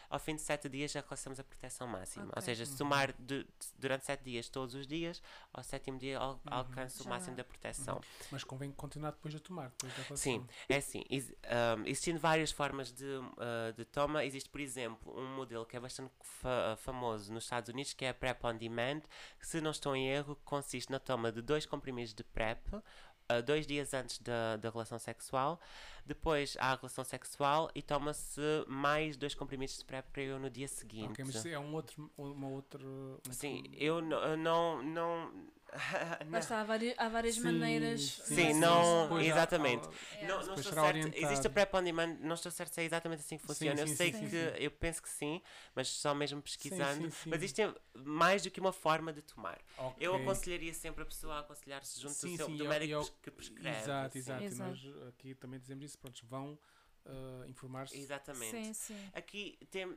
ao fim de 7 dias já alcançamos a proteção máxima. Ou Ok. seja, se tomar de- durante 7 dias, todos os dias, ao sétimo dia al alcança o Já. máximo da proteção. Mas convém continuar depois a tomar. Depois da. Sim, é assim. ex- um, existindo várias formas de, uh, de toma, existe, por exemplo, um modelo que é bastante fa- famoso nos Estados Unidos, que é a PrEP on Demand, que, se não estou em erro, consiste na toma de dois comprimidos de PrEP, uh, dois dias antes da, da relação sexual, depois há a relação sexual e toma-se mais dois comprimidos de PrEP para eu no dia seguinte. Ok, mas é um outro, uma outra. um Sim, outro- eu não. não, (laughs) está, há vari- há várias Sim, maneiras. Sim, de- não- Depois há- exatamente. há- É. Não, não estou certo. orientado. Existe a PrEP on demand, não estou certo se é exatamente assim que funciona. eu sim, sei sim, que, sim. eu penso que sim, mas só mesmo pesquisando. sim, sim. Mas isto é mais do que uma forma de tomar. Ok. Eu aconselharia sempre a pessoa a aconselhar-se junto Sim, do, seu, sim, do eu- médico eu- que prescreve. Exato, assim. exato. E Exato. nós aqui também dizemos isso. Pronto, vão ah, informar-se. Exatamente. Sim, sim. Aqui tem.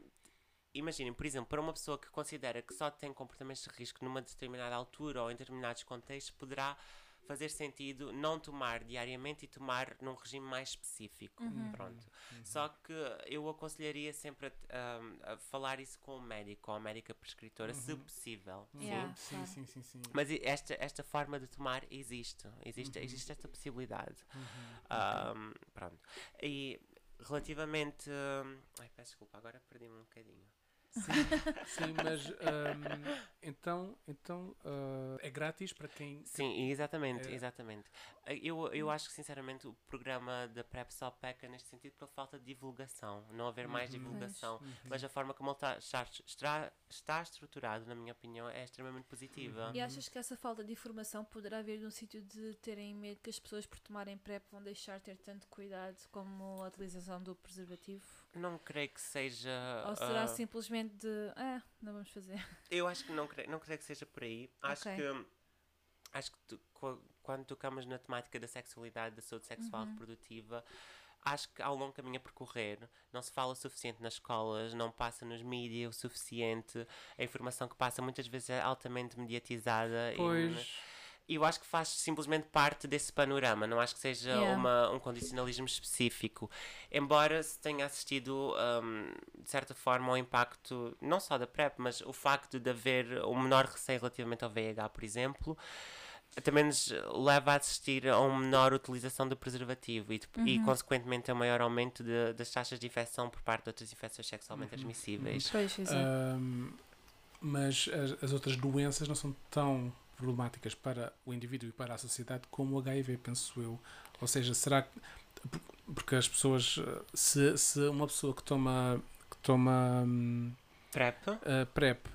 Imaginem, por exemplo, para uma pessoa que considera que só tem comportamentos de risco numa determinada altura ou em determinados contextos, poderá fazer sentido não tomar diariamente e tomar num regime mais específico. Uhum. Pronto. Só que eu aconselharia sempre a, um, a falar isso com o médico ou a médica prescritora, se possível. Uhum. Yeah, Sim, claro. sim, sim, sim. Mas esta, esta forma de tomar existe. Existe, existe esta possibilidade. Um, pronto. E relativamente. ai, peço desculpa, agora perdi-me um bocadinho. Sim, sim, mas ahm, então, então ah, é grátis para quem. Sim, exatamente, É. exatamente. Eh, Eu, eu acho que sinceramente o programa da PrEP só peca neste sentido pela falta de divulgação. Não haver mais Uhum. divulgação. Uhum. Mas a forma como ele está, está, está, está estruturado, na minha opinião, é extremamente positiva. E achas que essa falta de informação poderá vir de um sítio de terem medo que as pessoas, por tomarem PrEP, vão deixar de ter tanto cuidado como a utilização do preservativo? Não creio que seja. Ou será ah, simplesmente de. Ah, não vamos fazer. (laughs) Eu acho que não creio, não creio que seja por aí. Acho Ok. que. Acho que tu- qu- quando tocamos na temática da sexualidade, da saúde sexual Uhum. reprodutiva, acho que ao longo caminho a percorrer não se fala o suficiente nas escolas, não passa nos mídias o suficiente, a informação que passa muitas vezes é altamente mediatizada. e- Pois. E eu acho que faz simplesmente parte desse panorama, não acho que seja Yeah. uma, um condicionalismo específico. Embora se tenha assistido, hum, de certa forma, ao impacto, não só da PrEP, mas o facto de haver um menor receio relativamente ao VIH, por exemplo, também nos leva a assistir a uma menor utilização do preservativo e, de- e, consequentemente, a um maior aumento de- das taxas de infecção por parte de outras infecções sexualmente transmissíveis. Pois, exato. Ahm, mas as, as outras doenças não são tão problemáticas para o indivíduo e para a sociedade como o HIV, penso eu. Ou seja, será que. por- Porque as pessoas. Se, se uma pessoa que toma. Que toma hum, PrEP? a PrEP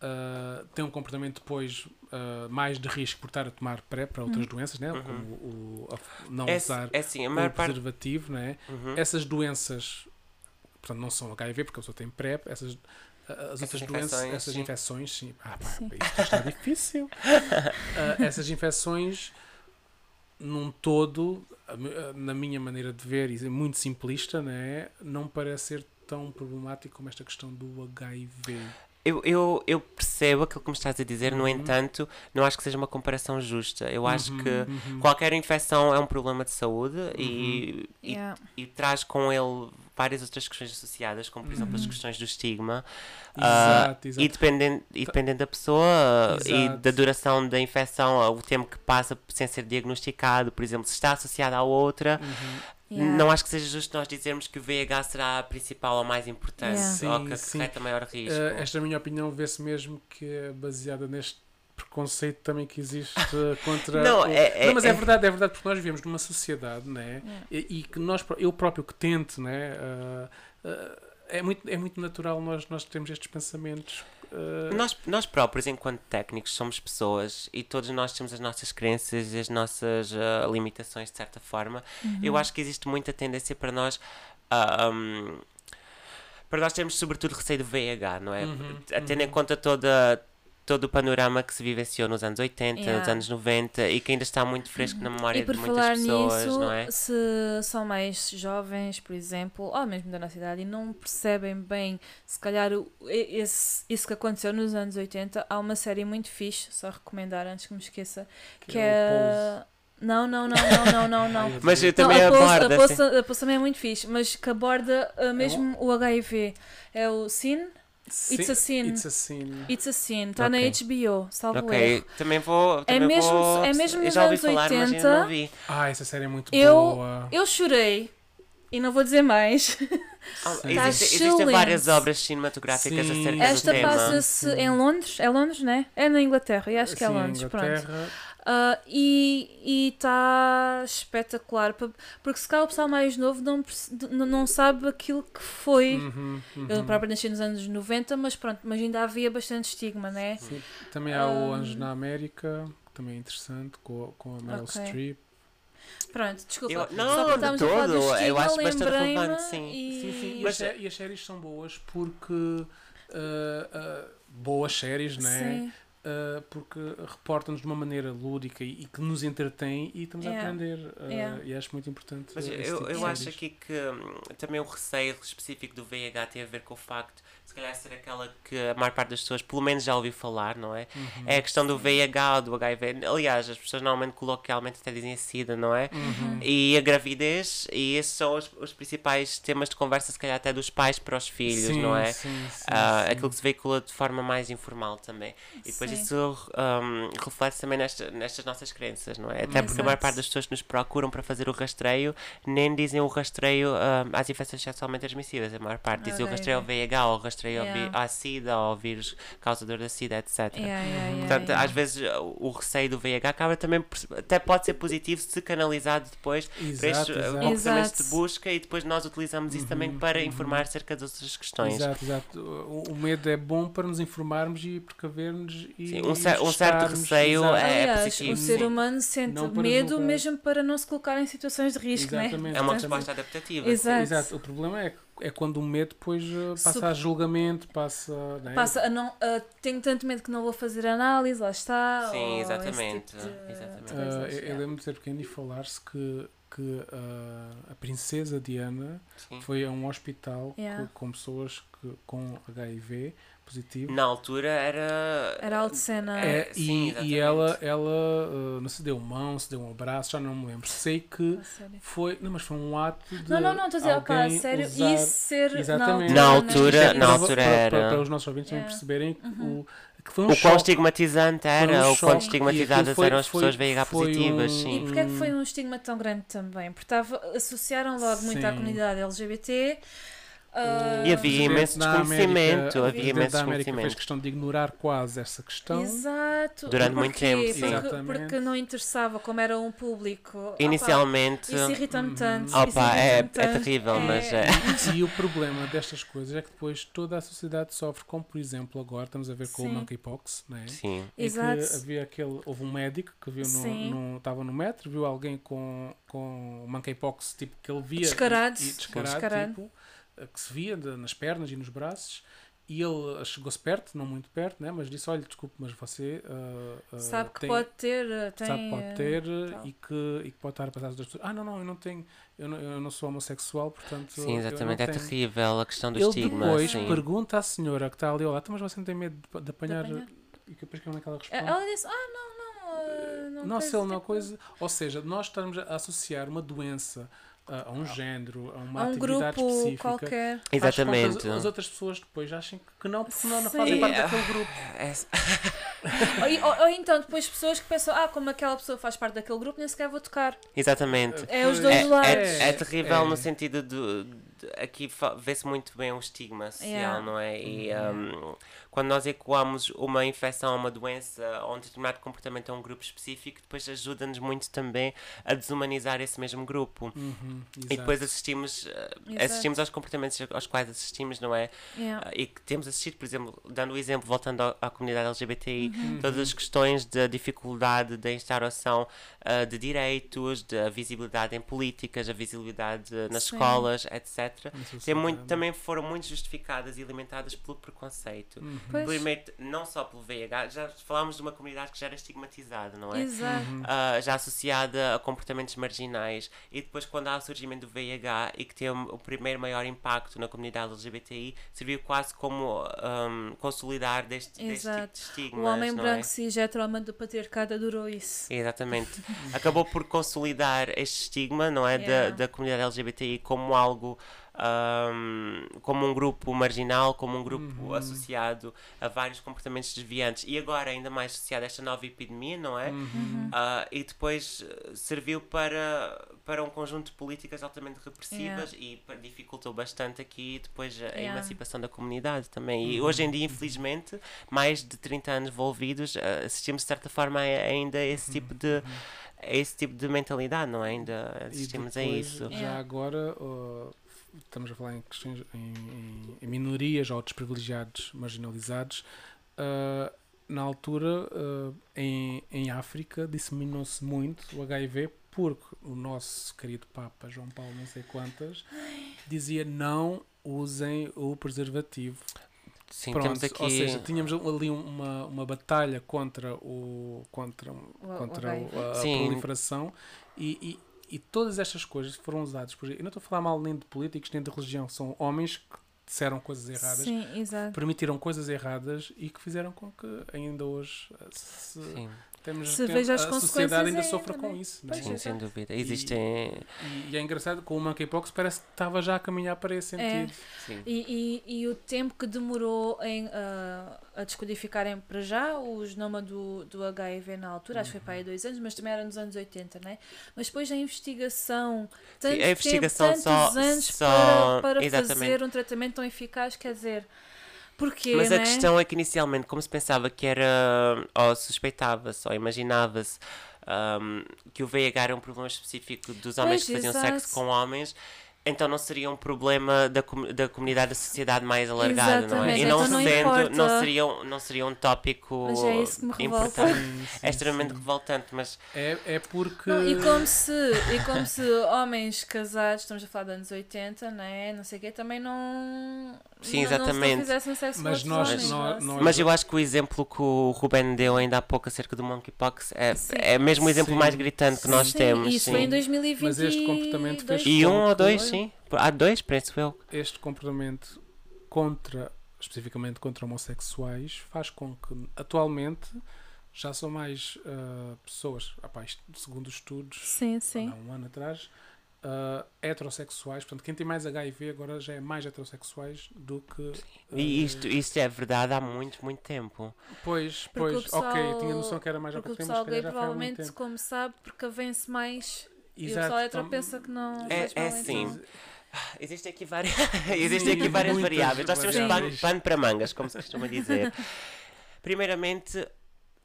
ah, tem um comportamento depois ah, mais de risco por estar a tomar PrEP para outras doenças, né? Uhum. como o, a- não É, usar é assim, o maior parte. preservativo, né? Uhum. essas doenças, portanto, não são HIV, porque a pessoa tem PrEP, essas, as outras doenças, infecções, essas sim. infecções, sim. Ah, pá, Sim. isto está difícil. (laughs) Ah, essas infecções, num todo, na minha maneira de ver, e é muito simplista, né, não parece ser tão problemático como esta questão do HIV. Eu, eu, eu percebo aquilo que me estás a dizer, no Uhum. entanto, não acho que seja uma comparação justa. Eu acho Uhum, que uhum. qualquer infecção é um problema de saúde e, e, Yeah. e traz com ele várias outras questões associadas, como por exemplo as Uhum. questões do estigma. ah, Exato, exato. E dependendo, e dependendo da pessoa e Exato. da duração da infecção, o tempo que passa sem ser diagnosticado, por exemplo, se está associada à outra, Uhum. Yeah. não acho que seja justo nós dizermos que o VIH será a principal ou mais importante Yeah. ou Sim, que sim. acarreta maior risco. Uh, esta minha opinião vê-se mesmo que é baseada neste preconceito também que existe (laughs) contra Não, o- é- é- não mas é, é- verdade é verdade porque nós vivemos numa sociedade né Yeah. e, e que nós eu próprio que tento né uh, uh, é muito é muito natural nós nós termos estes pensamentos uh, Nós, nós próprios, enquanto técnicos, somos pessoas e todos nós temos as nossas crenças e as nossas limitações, de certa forma. Uhum. Eu acho que existe muita tendência para nós. um, para nós termos, sobretudo, receio do VIH, não é? Uhum, A tendo em uhum. conta toda, todo o panorama que se vivenciou nos anos 80, nos Yeah. anos 90 e que ainda está muito fresco na memória E por de muitas falar pessoas, nisso, não é? se são mais jovens, por exemplo, ou mesmo da nossa idade, e não percebem bem, se calhar, o- esse, isso que aconteceu nos anos 80, há uma série muito fixe, só recomendar antes que me esqueça, que, é. Não, não, não, não, não, não, não. (laughs) Mas eu Não, também a Pulse, aborda. a assim. Pulse, a Pulse também é muito fixe, mas que aborda uh, mesmo o HIV. É o Sin? It's a Sin. it's a sin It's a Sin. Está na Ok. HBO, salvo Ok, erro. também vou. Também mesmo- vou, é mesmo nos já ouvi anos falar, mas 80. ainda não vi. ah essa série é muito Eu- boa Eu chorei. E não vou dizer mais. (laughs) Ah, Sim. Tá existe- existem várias obras cinematográficas Sim. acerca Esta do tema. passa-se Sim. em Londres. É Londres, né? É na Inglaterra. E acho que é Londres. Pronto. Ah, e está espetacular. Porque se calhar o pessoal mais novo não, não não sabe aquilo que foi. Uhum, uhum. Eu próprio nasci nos anos 90, mas pronto, mas ainda havia bastante estigma, né? Sim. também há o Um, Anjo na América que também é interessante com, com a Meryl Ok. Streep Pronto, desculpa. Eu- não, de todo. Eu estigma, acho bastante relevante, sim. E... Sim, sim. E, Mas as, e as séries são boas porque. ah, ah, boas séries, né? Sim. Ah, porque reportam-nos de uma maneira lúdica e, e que nos entretém e estamos Yeah. a aprender. Ah, Yeah. E acho muito importante. Mas eu, tipo eu acho aqui que hum, também o receio específico do VIH tem a ver com o facto de se calhar ser aquela que a maior parte das pessoas pelo menos já ouviu falar, não é? Uhum. É a questão do VIH ou do HIV. Aliás, as pessoas normalmente coloquialmente até dizem a SIDA, não é? Uhum. E a gravidez, e esses são os, os principais temas de conversa, se calhar até dos pais para os filhos, Sim, não é? Sim, sim, Ah, sim. aquilo que se veicula de forma mais informal também. E depois Sim. Isso um, reflete também nesta, nestas nossas crenças, não é? Até porque a maior parte das pessoas que nos procuram para fazer o rastreio nem dizem o rastreio um, às infecções sexualmente transmissíveis. A maior parte dizem o Ok, rastreio ao VIH, ou o rastreio ao Yeah. à SIDA, ou ao vírus causador da SIDA, etc. Yeah, yeah, yeah, Portanto, yeah. às vezes o o receio do VIH acaba também até pode ser positivo se canalizado depois para estes Exato, exato. comportamentos de busca e depois nós utilizamos isso também Uhum, para uhum. informar acerca de outras questões. Exato, exato. O, o medo é bom para nos informarmos e precavermos e Sim, um cer- um certo receio é Aliás, positivo, o ser humano sente medo julgar. mesmo para não se colocar em situações de risco, não é? Exatamente. É uma resposta adaptativa. Exato. Exato. O problema é, é quando o medo depois uh, passa Sup- a julgamento, passa. né? Passa a não, a- tenho tanto medo que não vou fazer análise, lá está. Sim, exatamente, tipo de- exatamente. Uh, eu, eu lembro de ser pequeno e falar-se que, que uh, a princesa Diana Sim. foi a um hospital Yeah. co- com pessoas que, com HIV positivo. Na altura era. Era algo de cena. É, Sim, e, exatamente. e ela, ela uh, não se deu mão, se deu um abraço, já não me lembro. Sei que A sério. foi. Não, mas foi um ato de. Não, não, não, estou a dizer, opa, alguém sério, usar- isso ser Exatamente. Na na altura- altura, na Para- altura para, para, era- para os nossos ouvintes também Yeah. perceberem que Uhum. o, que foi um O quão estigmatizante Foi um era, o quão E estigmatizadas foi- eram as foi- pessoas VIH positivas, um- E sim. porquê é que foi um estigma tão grande também? Porque estava, associaram logo muito à Sim. comunidade LGBT. Ah, E havia imenso América- desconhecimento, o havia imenso da América fez desconhecimento. questão de ignorar quase essa questão. Exato. Durante E muito tempo, sim. Porque, porque não interessava, como era um público. Opa, Inicialmente. isso irrita-me Uhum. tanto. isso Opa, é, é terrível, mas é. E o problema destas coisas é que depois toda a sociedade sofre, como por exemplo agora estamos a ver com Sim. o monkeypox, não é? Sim. Que Exato. havia aquele, houve um médico que viu no, no, estava no metro, viu alguém com, com monkeypox, tipo, que ele via Descarado. e, e descarado, Descarado. tipo, que se via de- nas pernas e nos braços, e ele chegou-se perto, não muito perto, né? mas disse, olha, desculpe, mas você ah, ah, Sabe que tem- pode ter. eh, Tem, sabe que pode ter tal. e que, e que pode estar a passar às outras pessoas. Ah, não, não, eu não tenho, eu não, eu não sou homossexual, portanto. Sim, eu exatamente. não É tenho. terrível a questão do Ele estigma. depois sim. pergunta à senhora que está ali ao lado, "Então, mas você não tem medo de, de apanhar. apanhar? E que depois que é ela responde? Ela disse: Ah, não, não. não não, coisa, se ele não tipo, coisa. Ou seja, nós estamos a associar uma doença a, um género, a uma A um atividade grupo específica. qualquer. Exatamente. As, as outras pessoas depois achem que não, porque não, não fazem parte daquele grupo. É- (laughs) ou, ou- ou então depois pessoas que pensam: Ah, como aquela pessoa faz parte daquele grupo, nem sequer vou tocar. Exatamente. É os dois É, lados. é, é terrível é. no sentido de, de- aqui vê-se muito bem o estigma social, Yeah. não é? E Uhum. um, quando nós ecoamos uma infecção, uma doença ou um determinado comportamento a um grupo específico, depois ajuda-nos muito também a desumanizar esse mesmo grupo. Uhum, E depois assistimos, Exato. assistimos aos comportamentos aos quais assistimos, não é? Yeah. Uh, E que temos assistido, por exemplo, dando o exemplo, voltando ao- à comunidade LGBTI, Uhum. todas as questões da dificuldade da instauração uh, de direitos, da visibilidade em políticas, a visibilidade nas Sim. escolas, etc. Tem muito, também foram muito justificadas e alimentadas pelo preconceito. Uhum. Pois. Primeiro, não só pelo VIH, já falámos de uma comunidade que já era estigmatizada, não é? Exato. Uhum. Ah, já associada a comportamentos marginais e depois quando há o surgimento do VIH e que tem o, o primeiro maior impacto na comunidade LGBTI serviu quase como um, consolidar deste, deste tipo Exato. de estigmas, O homem não branco é? cis heteroman do patriarcado adorou isso. Exatamente. (laughs) Acabou por consolidar este estigma, não é? Yeah. Da, da comunidade LGBTI como algo. Ahm, como um grupo marginal, como um grupo Uhum. associado a vários comportamentos desviantes e agora ainda mais associado a esta nova epidemia, não é? Uhum. Ah, e depois eh, serviu para, para um conjunto de políticas altamente repressivas e pa- dificultou bastante aqui depois a, a Yeah. emancipação da comunidade também. E Uhum. hoje em dia, infelizmente, mais de 30 anos envolvidos, ah, assistimos de certa forma a, ainda a esse tipo de a esse tipo de mentalidade, não é? Ainda E assistimos a depois, isso. Já Yeah. agora, uh, estamos a falar em questões em, em- em minorias ou desprivilegiados, marginalizados. Uh, na altura, uh, em, em África, disseminou-se muito o HIV porque o nosso querido Papa João Paulo, não sei quantas, dizia não usem o preservativo. Sim, Pronto, temos aqui. Ou seja, tínhamos ali uma, uma batalha contra o contra, o contra o- a Sim. proliferação e, e, e todas estas coisas foram usadas por. Eu não estou a falar mal nem de políticos nem de religião, são homens que disseram coisas erradas, Sim, permitiram coisas erradas e que fizeram com que ainda hoje eh, se, Sim. Temos Se tem- veja as a consequências sociedade ainda aí sofre com isso. não é? Sim, é. sem dúvida. Existem. E, e é engraçado, com o monkeypox parece que estava já a caminhar para esse É. sentido. Sim. E, e, e o tempo que demorou em, ah, a descodificarem para já o genoma do, do HIV na altura, acho que foi para aí dois anos, mas também era nos anos 80, né? Mas depois a investigação, tanto a investigação tempo, só- tantos anos só- para, para fazer um tratamento tão eficaz, quer dizer, porquê, Mas né? a questão é que inicialmente, como se pensava que era, ou suspeitava-se, ou imaginava-se ahm, que o VIH era um problema específico dos homens Pois, que faziam exato. sexo com homens, então não seria um problema da, comu- da comunidade da sociedade mais alargada, não é? Exatamente, E não então não sendo, importa. não seria, um- não seria um tópico Mas é isso que me revolta. importante. Sim, sim, É extremamente sim. revoltante, mas É, é porque. Não, e, como se, e como se homens casados, estamos a falar dos anos 80, né? não sei o quê, também não. Sim, não- não- exatamente. Não fizessem sexo Mas com nós- homens, nós- nós- Mas eu acho que o exemplo que o Ruben deu ainda há pouco acerca do monkeypox é, é mesmo o exemplo Sim, mais gritante que sim. nós Sim, temos. Isso sim. foi em 2020. Mas este comportamento fez E um com ou dois. Há dois, penso eu. este comportamento contra, especificamente contra homossexuais, faz com que atualmente já são mais ah, pessoas, isto segundo os estudos, Sim, sim. há um ano atrás, ah, heterossexuais, portanto, quem tem mais HIV agora já é mais heterossexuais do que. ah, E isto, isto é verdade há muito, muito tempo. Pois, Porque pois, o pessoal- ok, tinha noção que era mais Porque o pouco tempo, mas pessoal gay provavelmente, como sabe, porque vence mais. e o Exato, pessoal hetero então- pensa que não. É- é assim. (laughs) Existem aqui várias, (laughs) existem aqui várias muitas variáveis. Nós temos pano, pano para mangas, como se costuma dizer. (laughs) Primeiramente,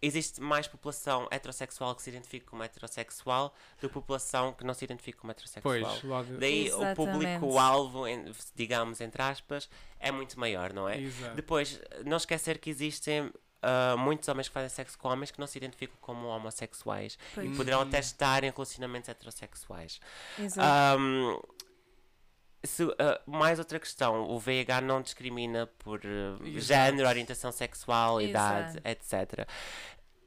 existe mais população heterossexual que se identifica como heterossexual do que população que não se identifica como heterossexual. Pois, logo. Daí o Exatamente. público-alvo, en- digamos, entre aspas, é muito maior, não é? Exato. Depois, não esquecer que existem ah, muitos homens que fazem sexo com homens que não se identificam como homossexuais Pois. e poderão até estar em relacionamentos heterossexuais. Exato. Ahm, se, ah, mais outra questão, o VIH não discrimina por Exato. género, orientação sexual, idade, etc.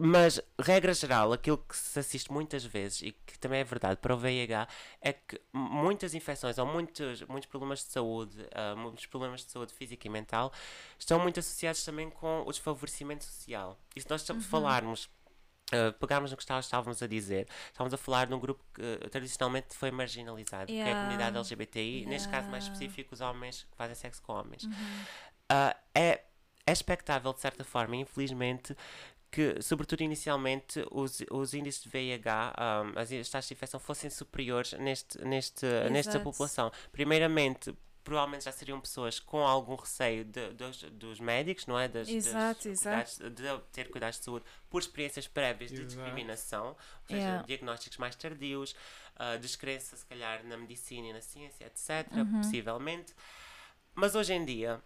Mas, regra geral, aquilo que se assiste muitas vezes e que também é verdade para o VIH é que muitas infecções ou muitos, muitos problemas de saúde, ah, muitos problemas de saúde física e mental estão muito associados também com o desfavorecimento social. E se nós estamos falarmos Uh, pegarmos no que estávamos- a dizer, estávamos a falar de um grupo que uh, tradicionalmente foi marginalizado, que é a Yeah. comunidade LGBTI, neste caso mais Yeah. específico, os homens que fazem sexo com homens. Uhum. Uh, é, é expectável, de certa forma, infelizmente, que, sobretudo inicialmente, os, os índices de VIH, um, as, as taxas de infecção, fossem superiores neste, neste, nesta população. Primeiramente, provavelmente já seriam pessoas com algum receio de- dos, dos médicos, não é? Das, das Exato, cuidados- de ter cuidados de saúde por experiências prévias de Exato. discriminação, ou seja, Yeah. diagnósticos mais tardios, uh, descrença, se calhar, na medicina e na ciência, etc., Uhum. possivelmente. Mas hoje em dia,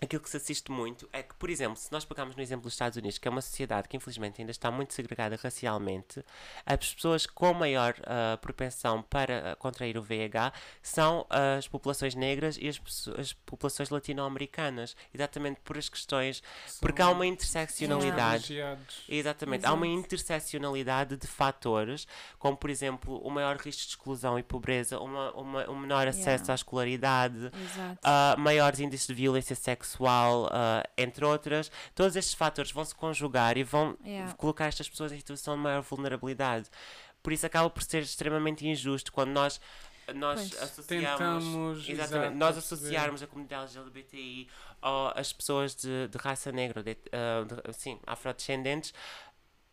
aquilo que se assiste muito é que, por exemplo, se nós pegarmos no exemplo dos Estados Unidos, que é uma sociedade que infelizmente ainda está muito segregada racialmente, as pessoas com maior ah, propensão para ah, contrair o VIH são as populações negras e as, as populações latino-americanas, exatamente por as questões, porque há uma interseccionalidade. Exatamente. Há uma Exato. interseccionalidade de fatores, como por exemplo o maior risco de exclusão e pobreza, uma, uma, um menor acesso Yeah. à escolaridade, Exato. ah, maiores índices de violência sexual, ah, entre outras. Todos estes fatores vão se conjugar e vão Yeah. colocar estas pessoas em situação de maior vulnerabilidade. Por isso acaba por ser extremamente injusto quando nós nós Pois. associamos Tentamos, exatamente, exato, nós perceber. associarmos a comunidade LGBTI ou as pessoas de, de raça negra, de, ah, de- sim, afrodescendentes,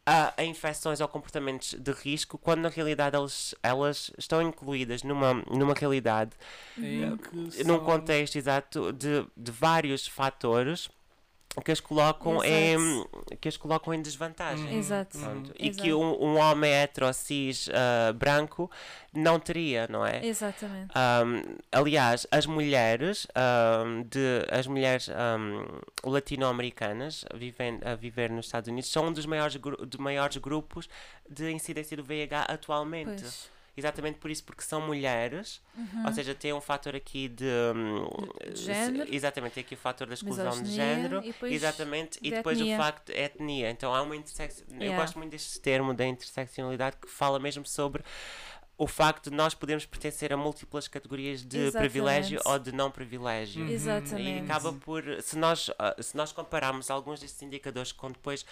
a, a infecções ou comportamentos de risco, quando na realidade elas, elas estão incluídas numa, numa realidade, que num são- contexto exato de, de vários fatores que as colocam em que as colocam em desvantagem. Uhum, Exato. Pronto. E Exato. que um, um homem hetero cis ah, branco não teria, não é? Exatamente. Um, aliás, as mulheres, um, de, as mulheres um, latino-americanas vivem, a viver nos Estados Unidos são um dos maiores, gru- de maiores grupos de incidência do VIH atualmente. Pois. Exatamente por isso, porque são mulheres, ou seja, tem um fator aqui de. hum, De género. Exatamente, tem aqui o fator da exclusão de Misoginia género. e depois exatamente, e de depois etnia. o facto de etnia. Então há uma intersecção. Eu Yeah. gosto muito deste termo da interseccionalidade que fala mesmo sobre o facto de nós podermos pertencer a múltiplas categorias de Exatamente. privilégio ou de não privilégio. Uhum. E Exatamente. acaba por, se nós, ah, se nós compararmos alguns destes indicadores com depois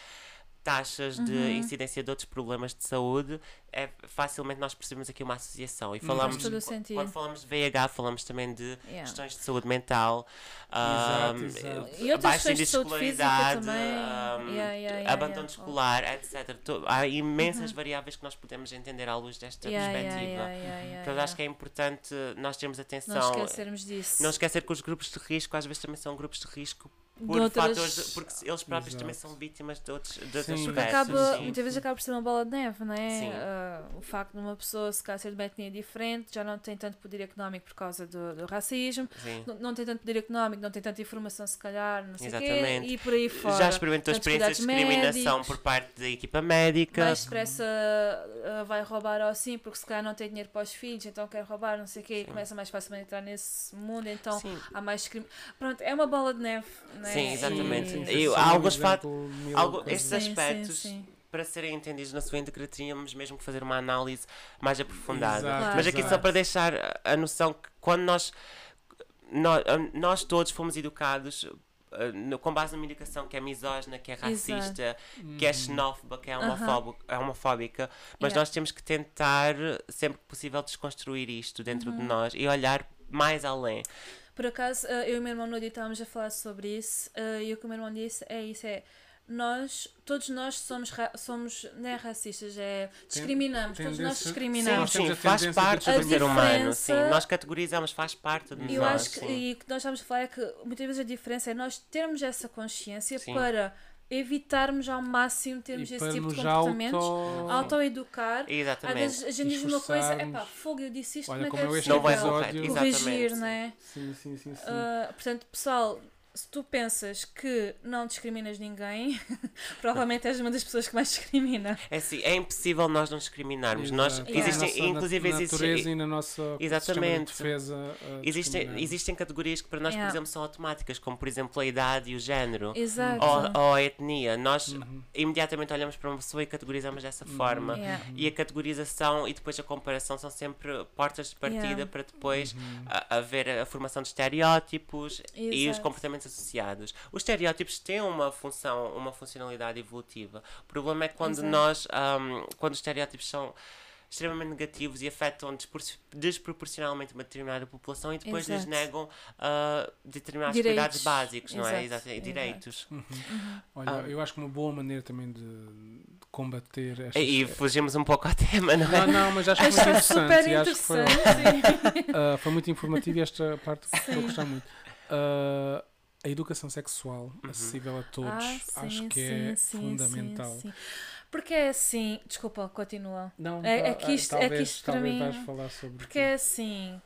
taxas de incidência de outros problemas de saúde, é facilmente nós percebemos aqui uma associação. E falamos, qu- sentido. quando falamos de VIH, falamos também de Yeah. questões de saúde mental, Exato, ahm, exato. E outras questões de escolaridade, também. ahm, Yeah, yeah, yeah, abandono yeah. escolar, etc. Há imensas variáveis que nós podemos entender à luz desta perspectiva. yeah, yeah, yeah, Então, eu acho que é importante nós termos atenção. Não esquecermos disso. Não esquecer que os grupos de risco às vezes também são grupos de risco por outras- fatores. porque eles próprios Exato. também são vítimas de outros, de Sim. Porque aspectos. acaba, sim. muitas vezes acaba por ser uma bola de neve, não é? Sim. Ah, o facto de uma pessoa se calhar ser de uma etnia diferente já não tem tanto poder económico por causa do, do racismo, Sim. não, não tem tanto poder económico, não tem tanta informação se calhar, não sei o quê, Exatamente. e por aí fora. Já experimentou Tantos experiências de discriminação médicos. por parte da equipa médica. mais depressa ah, vai roubar ou assim, porque se calhar não tem dinheiro para os filhos, então quer roubar, não sei o quê, e começa mais facilmente a entrar nesse mundo, então Sim. há mais discriminação. Pronto, é uma bola de neve, não é? Sim, exatamente. Sim, E- sim, E há alguns exemplo, mil algo- estes Sim, sim, aspectos sim. para serem entendidos na sua íntegra tínhamos mesmo que fazer uma análise mais aprofundada. Exato, Mas aqui só exato. para deixar a- noção que quando nós, nós, nós todos fomos educados eh, no- com base numa educação que é misógina, que é racista, que é xenófoba, que é é homofóbica mas Yeah. nós temos que tentar, sempre que possível, desconstruir isto dentro Uhum. de nós e olhar mais além. Por acaso, eh, eu e o meu irmão no dia estávamos a falar sobre isso eh, e o que o meu irmão disse é isso, é nós, todos nós somos, ra- somos não é racistas, é discriminamos, todos nós Sim, discriminamos. sim, a faz parte do A ser humano. diferença- Sim, nós categorizamos, faz parte de E eu nós. acho que, sim. e o que nós estamos a falar é que muitas vezes a diferença é nós termos essa consciência Sim. para evitarmos ao máximo termos E esse tipo de comportamentos, auto... autoeducar. Às Exatamente. vezes a gente diz uma coisa, é pá, fogo, eu disse isto, Olha, como é que é este Não vai corrigir, não é? Sim, sim, sim, sim. Uh, portanto, pessoal, se tu pensas que não discriminas ninguém, (laughs) provavelmente és uma das pessoas que mais discrimina. É assim, é impossível nós não discriminarmos. Nós, Exato. Yeah. existem, Na nossa inclusive nat- existe, natureza e na nossa Exatamente. de defesa uh, existem, existem categorias que para nós, Yeah. por exemplo, são automáticas, como por exemplo a idade e o género. Exato. Ou, ou a etnia. Nós Uhum. imediatamente olhamos para uma pessoa e categorizamos dessa forma. Yeah. E a categorização e depois a comparação são sempre portas de partida Yeah. para depois Uhum. a- haver a formação de estereótipos e os Exato. Comportamentos associados. Os estereótipos têm uma função, uma funcionalidade evolutiva. O problema é quando Exato. nós, ahm, quando os estereótipos são extremamente negativos e afetam desproporcionalmente uma determinada população e depois lhes Exato. negam ah, determinados Direitos. cuidados básicos, não é? Exato, Exato, exato. Direitos. Olha, Ah. eu acho que uma boa maneira também de de combater estas... E fugimos um pouco ao tema, não é? Não, não, mas acho que foi interessante. e acho que foi, interessante. sim. uh, foi muito informativo e esta parte estou a gostar muito. Uh, a educação sexual acessível a todos, Ah, acho sim, que é sim, fundamental. sim, sim. Porque é assim, desculpa, continua. Não, É- é ah, que isto- é que talvez, isto para talvez mim- vais falar sobre Porque é assim,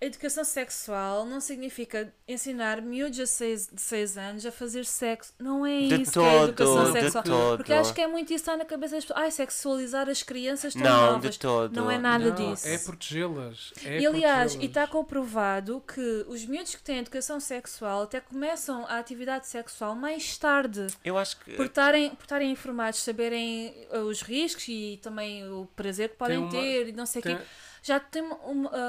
educação sexual não significa ensinar miúdos de 6 anos a fazer sexo. Não é De isso que é a educação todo, de sexual. todo. Porque acho que é muito isso que está na cabeça das pessoas. Ai, sexualizar as crianças tão Não, novas. de todo. Não é nada Não, disso. É protegê-las. É E aliás, e protegê-las. está comprovado que os miúdos que têm educação sexual até começam a atividade sexual mais tarde. Eu acho que Por estarem, por estarem informados, saberem uh, os riscos e também o prazer que podem uma- ter e não sei o Tem quê. Já tem uma,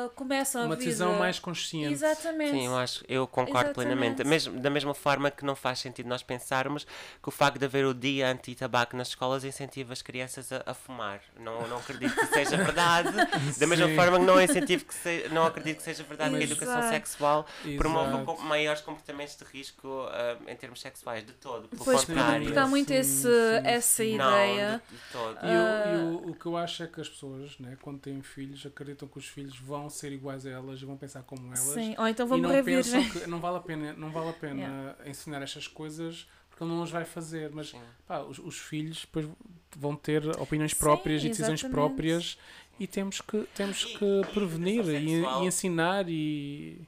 uh, começam uma a vida. decisão mais consciente. Exatamente. Sim, eu acho, eu concordo Exatamente. plenamente. Mesmo, da mesma forma que não faz sentido nós pensarmos que o facto de haver o dia anti-tabaco nas escolas incentiva as crianças a, a fumar. Não, não acredito que seja (laughs) verdade. Da mesma Sim. forma que não, incentivo que se, não acredito que seja verdade que a educação Exato. sexual promova Exato. com- maiores comportamentos de risco ah, em termos sexuais, de todo. Pelo Pois, porque, contrário. porque há muito Sim, esse, sim, essa sim. não, ideia. de, de todo. E, o- e Ah. o, o que eu acho é que as pessoas, né, quando têm filhos, acreditam que os filhos vão ser iguais a elas e vão pensar como elas. Sim. Ou então vão e não morrer pensam virgem. que não vale a pena, não vale a pena ensinar estas coisas porque ele não as vai fazer. Mas Sim. pá, os, os filhos depois vão ter opiniões Sim, próprias e decisões exatamente. próprias e temos que, temos E- que e prevenir educação e, sexual. e ensinar e.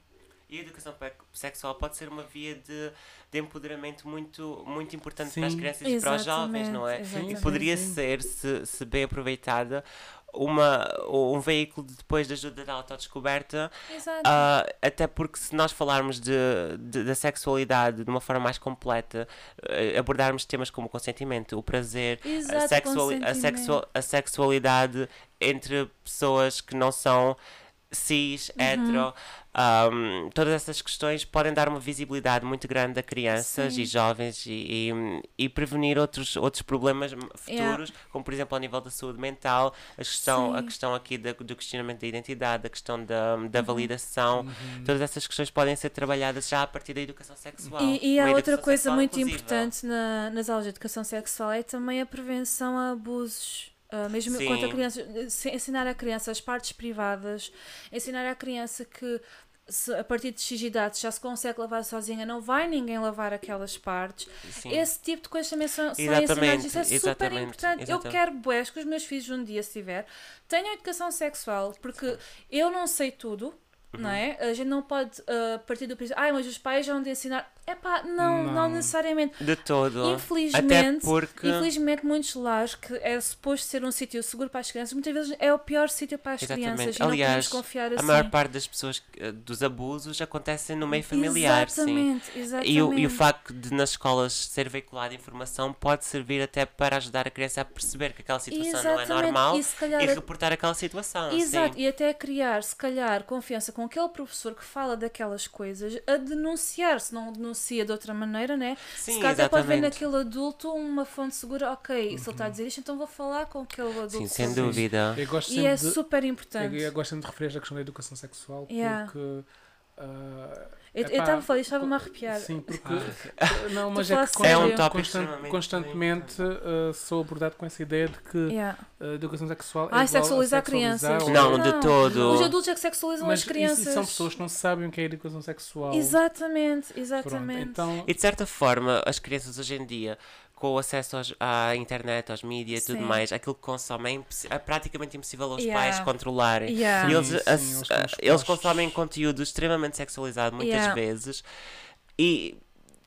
E a educação sexual pode ser uma via de, de empoderamento muito, muito importante Sim. para as crianças e para os jovens, não é? Exatamente, E poderia sim. ser, se, se bem aproveitada, uma, um veículo de, depois de ajuda da autodescoberta, Exato. ah, até porque se nós falarmos de, de- da sexualidade de uma forma mais completa, eh, abordarmos temas como o consentimento, o prazer, a, Exato, a, sexua- a sexualidade entre pessoas que não são cis, Uhum. hetero, Ahm, todas essas questões podem dar uma visibilidade muito grande a crianças Sim. e jovens e, e, e prevenir outros, outros problemas Yeah. futuros, como por exemplo ao nível da saúde mental, a questão, a questão aqui da- do questionamento da identidade, a questão da, da Uhum. validação. Uhum. Todas essas questões podem ser trabalhadas já a partir da educação sexual. E, e há outra coisa muito inclusiva. importante na- nas aulas de educação sexual é também a prevenção a abusos. Ah, mesmo Sim. quanto a criança, se- ensinar a criança as partes privadas, ensinar à criança que se, a partir de X idade já se consegue lavar sozinha, não vai ninguém lavar aquelas partes. Sim. Esse tipo de coisas também são, são ensinados. Isso é super exatamente, importante. Eu exatamente. quero boés que os meus filhos um dia, se tiver, tenham educação sexual, porque eu não sei tudo. Não Uhum. é? A gente não pode ah, partir do princípio, ai, mas os pais vão de ensinar. É pá, não, não, Não. necessariamente. De todo. Até Infelizmente, porque. infelizmente, muitos lares que é suposto ser um sítio seguro para as crianças, muitas vezes é o pior sítio para as Exatamente. crianças. E não Aliás, podemos confiar A assim. maior parte das pessoas, eh, dos abusos, acontecem no meio familiar, sim. Exatamente, exatamente. E o, e o facto de nas escolas ser veiculada informação pode servir até para ajudar a criança a perceber que aquela situação não é Exatamente, normal e calhar e a- reportar aquela situação. Exato, sim. e até criar, se calhar, confiança com aquele professor que fala daquelas coisas, a denunciar, se não denuncia de outra maneira, né? Sim, se calhar pode ver naquele adulto uma fonte segura, ok, se ele está a dizer isto, então vou falar com aquele adulto. Sim, sem dúvida. Eu gosto E é de, super eu, importante. eu gosto sempre de referir a questão da educação sexual Yeah. porque. ah, Eu estava a falar, estava-me a arrepiar. Sim, (laughs) porque. Ah. Não, mas é que É um tópico constant- constantemente ah, sou abordado com essa ideia de que Yeah. a educação sexual é Ai, igual sexualizar crianças. ou- Não, Não. de todo. Os adultos é que sexualizam Mas as crianças. isso são pessoas que não sabem o que é educação sexual. Exatamente, Pronto, exatamente. então, E de certa forma, as crianças hoje em dia, com o acesso aos- à internet, aos mídias e tudo mais, aquilo que consomem é, é praticamente impossível aos Yeah. pais controlarem. Yeah. E eles, Sim, sim, eles eles consomem conteúdo extremamente sexualizado muitas Yeah. vezes e,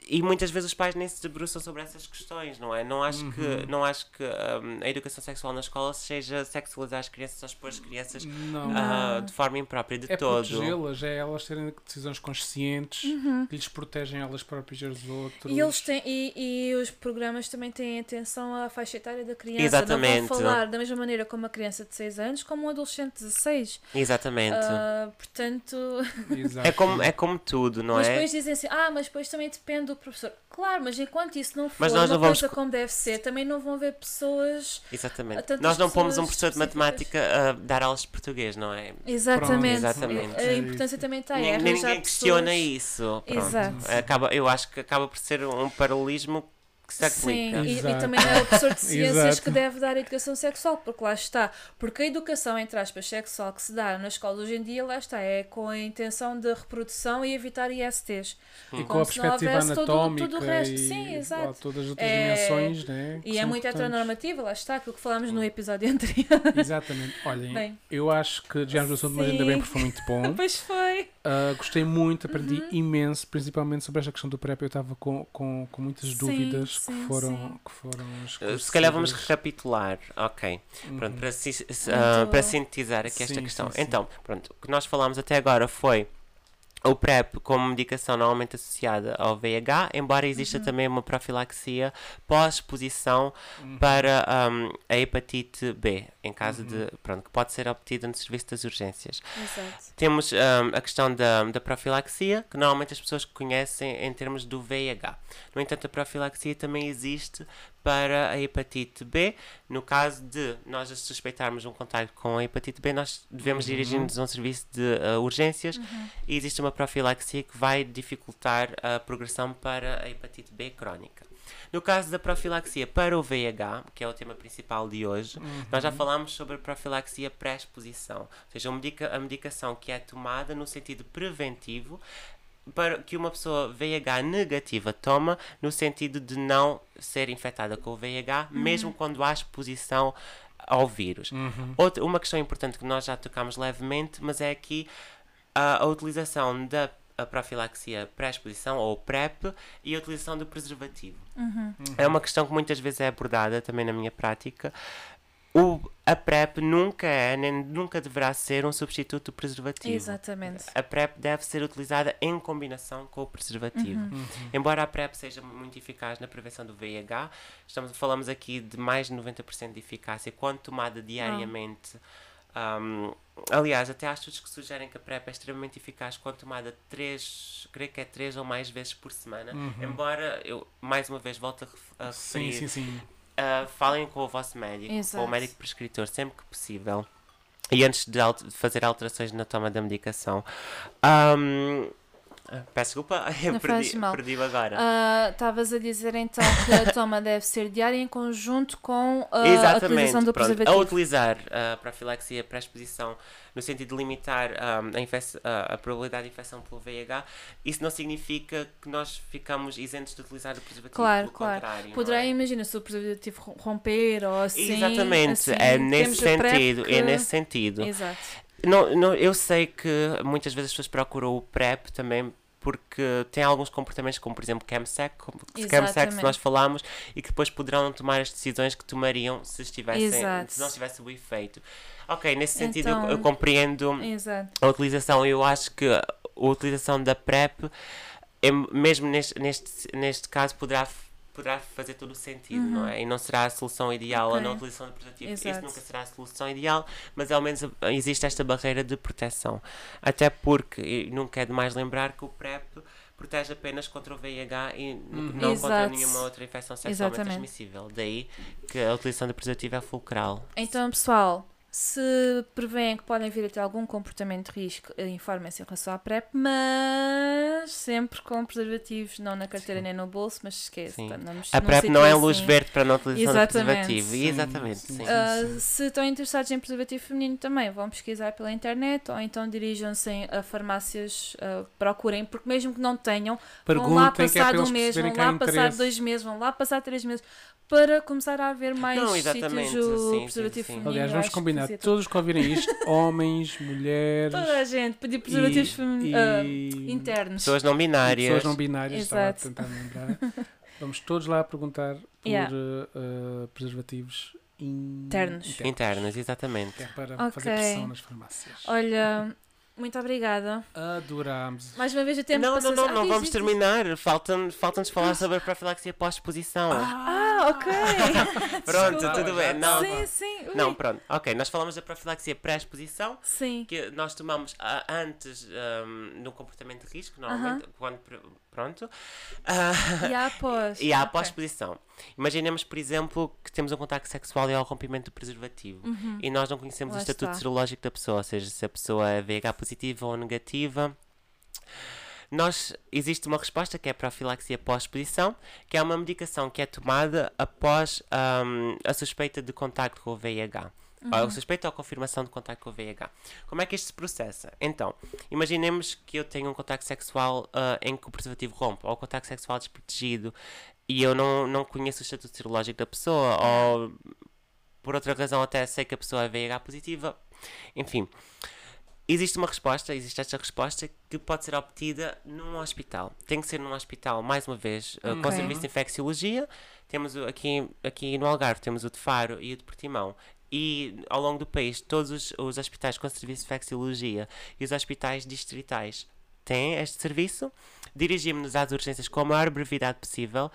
e muitas vezes os pais nem se debruçam sobre essas questões, não é? Não acho Uhum. que, não acho que hum, a educação sexual na escola seja sexualizar as crianças ou expor as crianças não. Não. de forma imprópria de É todo. protegê-las, é elas terem decisões conscientes que lhes protegem elas próprias e aos outros. Uhum. E, eles têm, e, e os programas também têm atenção à faixa etária da criança. Exatamente. Não vão falar da mesma maneira com uma criança de 6 anos como um adolescente de 16. Exatamente. Ah, portanto. (laughs) Exato. é, como, é como tudo, não mas é? depois dizem assim: ah, mas depois também depende do professor. Claro, mas enquanto isso não for Mas nós uma não vamos coisa co- como deve ser, também não vão ver pessoas. Exatamente. Nós não pomos um pessoas professor de matemática a dar aulas de português, não é? Exatamente. exatamente. A importância também está Nin- arranjar Ninguém pessoas. questiona isso. Pronto. Exato. Acaba, eu acho que acaba por ser um paralelismo que se Sim, e, e também é o professor de (laughs) ciências que deve dar a educação sexual, porque lá está. Porque a educação, entre aspas, sexual que se dá na escola hoje em dia, lá está, é com a intenção de reprodução e evitar ISTs. E com Como a se não perspectiva houvesse todo- anatómica todo o resto. e Sim, exato. todas as outras É- dimensões, né? E é muito heteronormativa, lá está, aquilo que falámos no episódio anterior. (laughs) Exatamente. Olhem, Bem. eu acho que do assunto, mas ainda bem porque foi muito bom. (laughs) Pois foi. Ah, gostei muito, aprendi Uhum. imenso, principalmente sobre esta questão do PrEP. Eu estava com, com, com muitas Sim, dúvidas sim, que foram, sim. que foram Uh, Se calhar vamos recapitular. Ok. Pronto, Uhum. para, si- se- Muito ah, para sintetizar aqui esta Sim, questão. sim, sim. Então, pronto, o que nós falámos até agora foi o PrEP como medicação normalmente associada ao VIH, embora exista Uhum. também uma profilaxia pós-exposição Uhum. para um, a hepatite B, em caso Uhum. de, pronto, que pode ser obtida no serviço das urgências. Exato. Temos um, a questão da, da profilaxia, que normalmente as pessoas conhecem em termos do VIH. No entanto, a profilaxia também existe para a hepatite B. No caso de nós suspeitarmos um contacto com a hepatite B, nós devemos Uhum. dirigir-nos a um serviço de uh, urgências e existe uma profilaxia que vai dificultar a progressão para a hepatite B crónica. No caso da profilaxia para o VIH, que é o tema principal de hoje, nós já falámos sobre a profilaxia pré-exposição, ou seja, a medicação que é tomada no sentido preventivo para que uma pessoa VIH negativa toma no sentido de não ser infectada com o VIH, mesmo quando há exposição ao vírus. Uhum. Outra, uma questão importante que nós já tocámos levemente, mas é aqui a, a utilização da a profilaxia pré-exposição ou PrEP e a utilização do preservativo. Uhum. É uma questão que muitas vezes é abordada também na minha prática. O, a PrEP nunca é, nem nunca deverá ser um substituto do preservativo. Exatamente. A PrEP deve ser utilizada em combinação com o preservativo. Uhum. Embora a PrEP seja muito eficaz na prevenção do VIH, estamos, falamos aqui de mais de 90% de eficácia quando tomada diariamente Ahm, aliás, até há estudos que sugerem que a PrEP é extremamente eficaz quando tomada 3, creio que é 3 ou mais vezes por semana. Embora eu, mais uma vez, volto a, a Uhum. Sim, referir, sim, sim. Ah, falem com o vosso médico, com Exato. o médico prescritor, sempre que possível. E antes de fazer alterações na toma da medicação. Ah, peço desculpa, (laughs) eu perdi, perdi agora. Ah, Estavas a dizer então que a toma deve ser diária em conjunto com ah, a utilização do pronto. preservativo. A utilizar a profilaxia pré-exposição no sentido de limitar ahm, a, a- probabilidade de infecção pelo VIH, isso não significa que nós ficamos isentos de utilizar o preservativo. Claro, pelo claro. Poderá, é? imagina, se o preservativo rom- romper ou assim. Exatamente, assim, é nesse sentido, é nesse sentido. Exato. Não, não, eu sei que muitas vezes as pessoas procuram o PrEP também porque tem alguns comportamentos, como por exemplo chemsex, chemsex que nós falámos, e que depois poderão não tomar as decisões que tomariam se, estivessem, Exato. se não tivesse o efeito. Ok, nesse sentido eu- Então- eu, compreendo Exato. a utilização. Eu acho que a utilização da PrEP, mesmo neste, neste, neste caso, poderá, poderá fazer todo o sentido, não é? E não será a solução ideal a Uhum. Ok. não utilização de preservativo. Isso nunca será a solução ideal, mas ao menos a- existe esta barreira de proteção. Até porque, e nunca é demais lembrar que o PrEP protege apenas contra o VIH e n- não contra Exato. nenhuma outra infecção sexualmente Exatamente. transmissível. Daí que a utilização de preservativo é fulcral. Então, pessoal, se preveem que podem vir a ter algum comportamento de risco, eh, informem-se em relação à PrEP, mas sempre com preservativos, não na carteira nem no bolso, mas esquece. Sim. tá, não A PrEP não é luz assim. verde para não utilização de Exatamente. preservativo. Sim, Exatamente, sim, sim. sim. Ah, se estão interessados em preservativo feminino também, vão pesquisar pela internet ou então dirijam-se a farmácias, ah, procurem, porque mesmo que não tenham, vão lá Perguntem é passar para um mês, vão lá passar dois meses, vão lá passar três meses, para começar a haver mais Não, sítios exatamente, o sim, sim, preservativo sim. feminino. Aliás, vamos combinar, fazia todos que ouvirem isto, (laughs) homens, mulheres. Toda a gente pedir preservativos e- ah, e- internos. Pessoas não e binárias. pessoas não binárias, estava a tentar lembrar. (laughs) Vamos todos lá perguntar por Yeah. uh, uh, preservativos in- Internos. Internas, exatamente. Que é para Ok. fazer pressão nas farmácias. Olha, muito obrigada. Adorámos. Mais uma vez o tempo Não, não, não, Ah, não diz, vamos terminar. Faltam- Falta-nos falar sobre a profilaxia pós-exposição. Ah, ok. (laughs) Pronto, Desculpa. tudo bem. Não, sim, sim. ui. não, pronto. Ok, nós falamos da profilaxia pré-exposição, Sim. que nós tomamos ah, antes um, no comportamento de risco, normalmente, quando. Pr- Pronto. Ah, (laughs) E há após. E há a Ok. pós-exposição. Imaginemos, por exemplo, que temos um contacto sexual e há o rompimento do preservativo. e nós não conhecemos Uhum. Lá o estatuto está. serológico da pessoa, ou seja, se a pessoa é VH positiva ou negativa. Nós, existe uma resposta que é a profilaxia pós-exposição, que é uma medicação que é tomada após ahm, a suspeita de contacto com o VIH. Uhum. a suspeita ou a confirmação de contacto com o VIH. Como é que isto se processa? Então, imaginemos que eu tenho um contacto sexual ah, em que o preservativo rompe, ou contacto sexual desprotegido, e eu não, não conheço o estatuto serológico da pessoa, ou por outra razão até sei que a pessoa é VIH positiva. Enfim, existe uma resposta, existe esta resposta que pode ser obtida num hospital. Tem que ser num hospital, mais uma vez, uh, com Ok. serviço de infecciologia. Temos o- aqui, aqui no Algarve, temos o de Faro e o de Portimão. E ao longo do país, todos os, os hospitais com serviço de infecciologia e os hospitais distritais têm este serviço. Dirigimos-nos às urgências com a maior brevidade possível.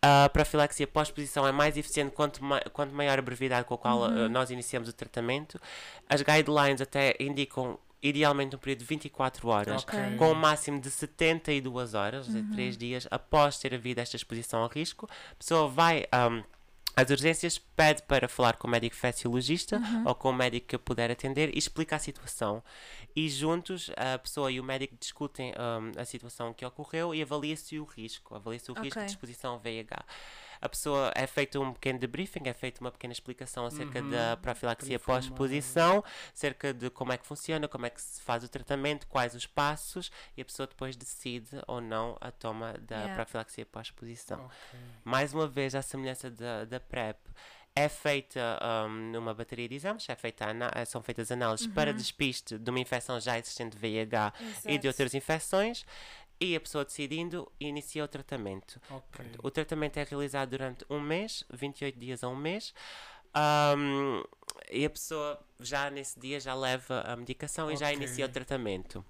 A profilaxia pós-exposição é mais eficiente quanto, ma quanto maior a brevidade com a qual uh, nós iniciamos o tratamento. As guidelines até indicam idealmente um período de 24 horas, Ok. com um máximo de 72 horas, ou seja, 3 dias após ter havido esta exposição ao risco. A pessoa vai um, às urgências, pede para falar com o médico infecciologista ou com o médico que puder atender e explica a situação. E juntos, a pessoa e o médico discutem um, a situação que ocorreu e avalia-se o risco, avalia-se o risco Ok. de exposição ao VIH. A pessoa é feito um pequeno debriefing, é feita uma pequena explicação acerca da profilaxia pós-exposição, acerca de como é que funciona, como é que se faz o tratamento, quais os passos, e a pessoa depois decide ou não a toma da Yeah. profilaxia pós-exposição. Ok. Mais uma vez, à semelhança da, da PrEP, é feita um, numa bateria de exames, é feita eh, são feitas análises para despiste de uma infecção já existente de VIH e de Exato. outras infecções, e a pessoa decidindo inicia o tratamento. Ok. O tratamento é realizado durante um mês, 28 dias a um mês. um, e a pessoa já nesse dia já leva a medicação e já inicia o tratamento.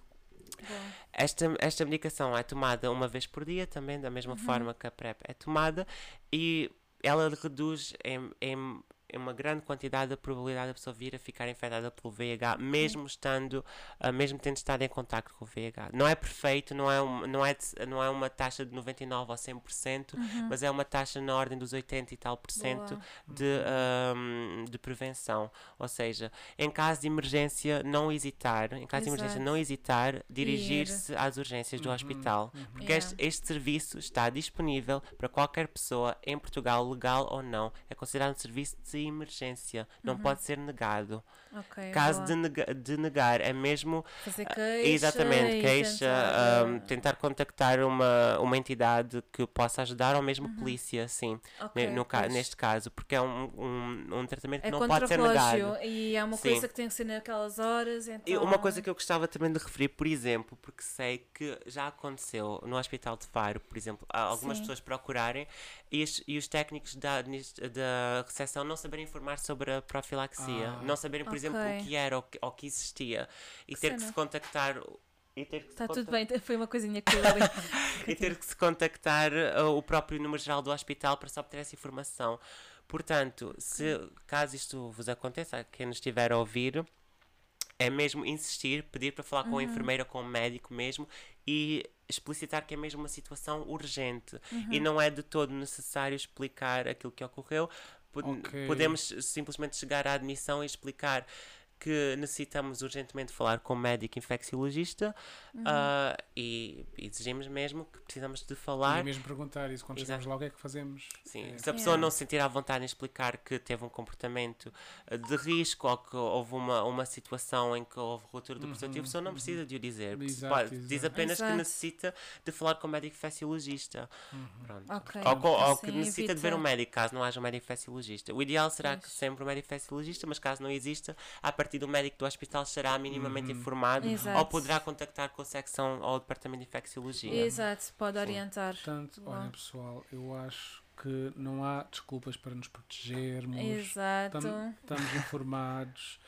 Bom. Esta, esta medicação é tomada uma vez por dia, também da mesma forma que a PrEP é tomada, e ela reduz em, em, uma grande quantidade da probabilidade da pessoa vir a ficar infectada pelo VIH, mesmo estando, ah, mesmo tendo estado em contacto com o VIH. Não é perfeito, não é, um, não é, de- não é uma taxa de 99 ou 100%, mas é uma taxa na ordem dos 80 e tal por cento de, ahm, de prevenção. Ou seja, em caso de emergência, não hesitar, em caso de emergência, Exato. não hesitar, dirigir-se às urgências do hospital. Porque Yeah. este, este serviço está disponível para qualquer pessoa em Portugal, legal ou não. É considerado um serviço de emergência, não pode ser negado. Ok, Caso boa. de, nega- de negar, é mesmo Fazer ah, queixa. Exatamente, queixa, tentar, ahm, eh, tentar contactar uma, uma entidade que possa ajudar ou mesmo polícia, sim, Uhum. ok, ne- no pois. neste caso, porque é um, um, um tratamento que É não pode ser negado. e é uma Sim. coisa que tem que ser naquelas horas. Então... E uma coisa que eu gostava também de referir, por exemplo, porque sei que já aconteceu no Hospital de Faro, por exemplo, algumas Sim. pessoas procurarem e, os- e os técnicos da, da recepção não saberem informar sobre a profilaxia, Ah. não saberem, por exemplo, Ok. o que era ou que, ou que existia e Que ter que cena. se contactar. E ter que Está tudo bem, foi uma coisinha que eu (laughs) e ter que se contactar uh, o próprio número geral do hospital para se obter essa informação. Portanto, se caso isto vos aconteça, quem nos estiver a ouvir, é mesmo insistir, pedir para falar com a enfermeira, com o médico mesmo e explicitar que é mesmo uma situação urgente e não é de todo necessário explicar aquilo que ocorreu. Pod- Ok. Podemos simplesmente chegar à admissão e explicar que necessitamos urgentemente falar com o médico infecciologista ah, e exigimos mesmo que precisamos de falar. E mesmo perguntar isso quando Exato. chegamos lá, o que é que fazemos? Sim, É. se a pessoa Yeah. não se sentir à vontade em explicar que teve um comportamento eh, de risco ou que houve uma, uma situação em que houve ruptura do preservativo, a pessoa não precisa de o dizer. Uhum, Exato, Pode- Diz exato. apenas que Exato. necessita de falar com o médico infecciologista. Uhum. Pronto. Ok. Ou, co- ou que Assim necessita de ver evita- um médico, caso não haja um médico infecciologista. O ideal será que Pois. sempre um médico infecciologista, mas caso não exista, a partir do médico do hospital será minimamente informado Exato. ou poderá contactar com a secção ou o departamento de infecciologia. Exato, pode orientar. Portanto, olha pessoal, eu acho que não há desculpas para nos protegermos. Exato. Tam- estamos informados.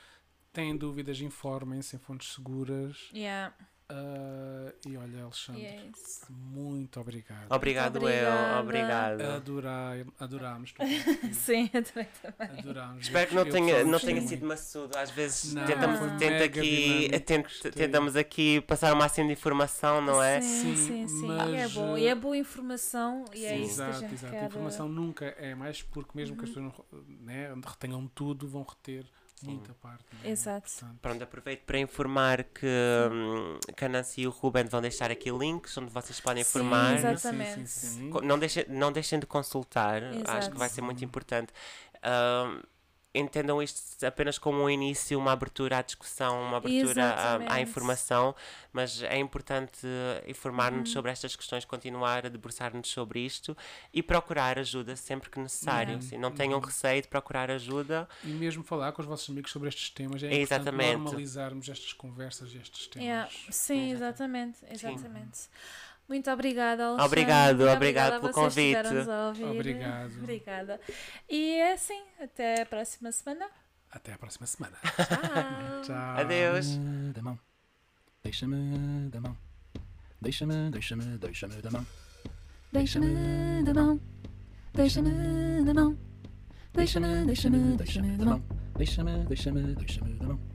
Têm dúvidas, informem-se em fontes seguras. Yeah. Ah, e olha, Alexandre, Yes. muito obrigado. Obrigado, eu. obrigada. Obrigado. Adorai, adorámos. (laughs) Sim, eu também. também. adorámos. Espero que Eu não tenha, não tenha sido maçudo. Às vezes Não, tentamos, tenta aqui, tent- tentamos aqui passar o máximo de informação, não é? Sim, Sim, sim, sim. mas, e é bom. E é boa informação e é Sim. isso que a Exato, gente exato. quer. A informação nunca é mais porque mesmo que as pessoas não, né, retenham tudo, vão reter muita parte. né? Exato. Portanto, Pronto, aproveito para informar que, hum, que a Nancy e o Ruben vão deixar aqui links onde vocês podem Sim, sim, Exatamente. sim, sim. Não deixem, não deixem de consultar, acho Exato. que vai ser muito importante. Hum, entendam isto apenas como um início, uma abertura à discussão, uma abertura à, à Exatamente. informação, mas é importante informar-nos Uhum. sobre estas questões, continuar a debruçar-nos sobre isto e procurar ajuda sempre que necessário. Yeah. Sim, não tenham receio de procurar ajuda. E mesmo falar com os vossos amigos sobre estes temas é Exatamente. importante normalizarmos estas conversas e estes temas. Yeah. Sim, exatamente. Exatamente. Muito obrigada, Alexandre. Obrigado, Muito obrigado pelo convite. Obrigado. Obrigada. E é assim, até a próxima semana. Até a próxima semana. Tchau. (laughs) Tchau. Adeus. Deixa-me da mão. Deixa-me da mão. Deixa-me, deixa-me, deixa-me da mão. Deixa-me da mão. Deixa-me da mão. Deixa-me, deixa-me, deixa-me da mão. Deixa-me, deixa-me, deixa-me da mão.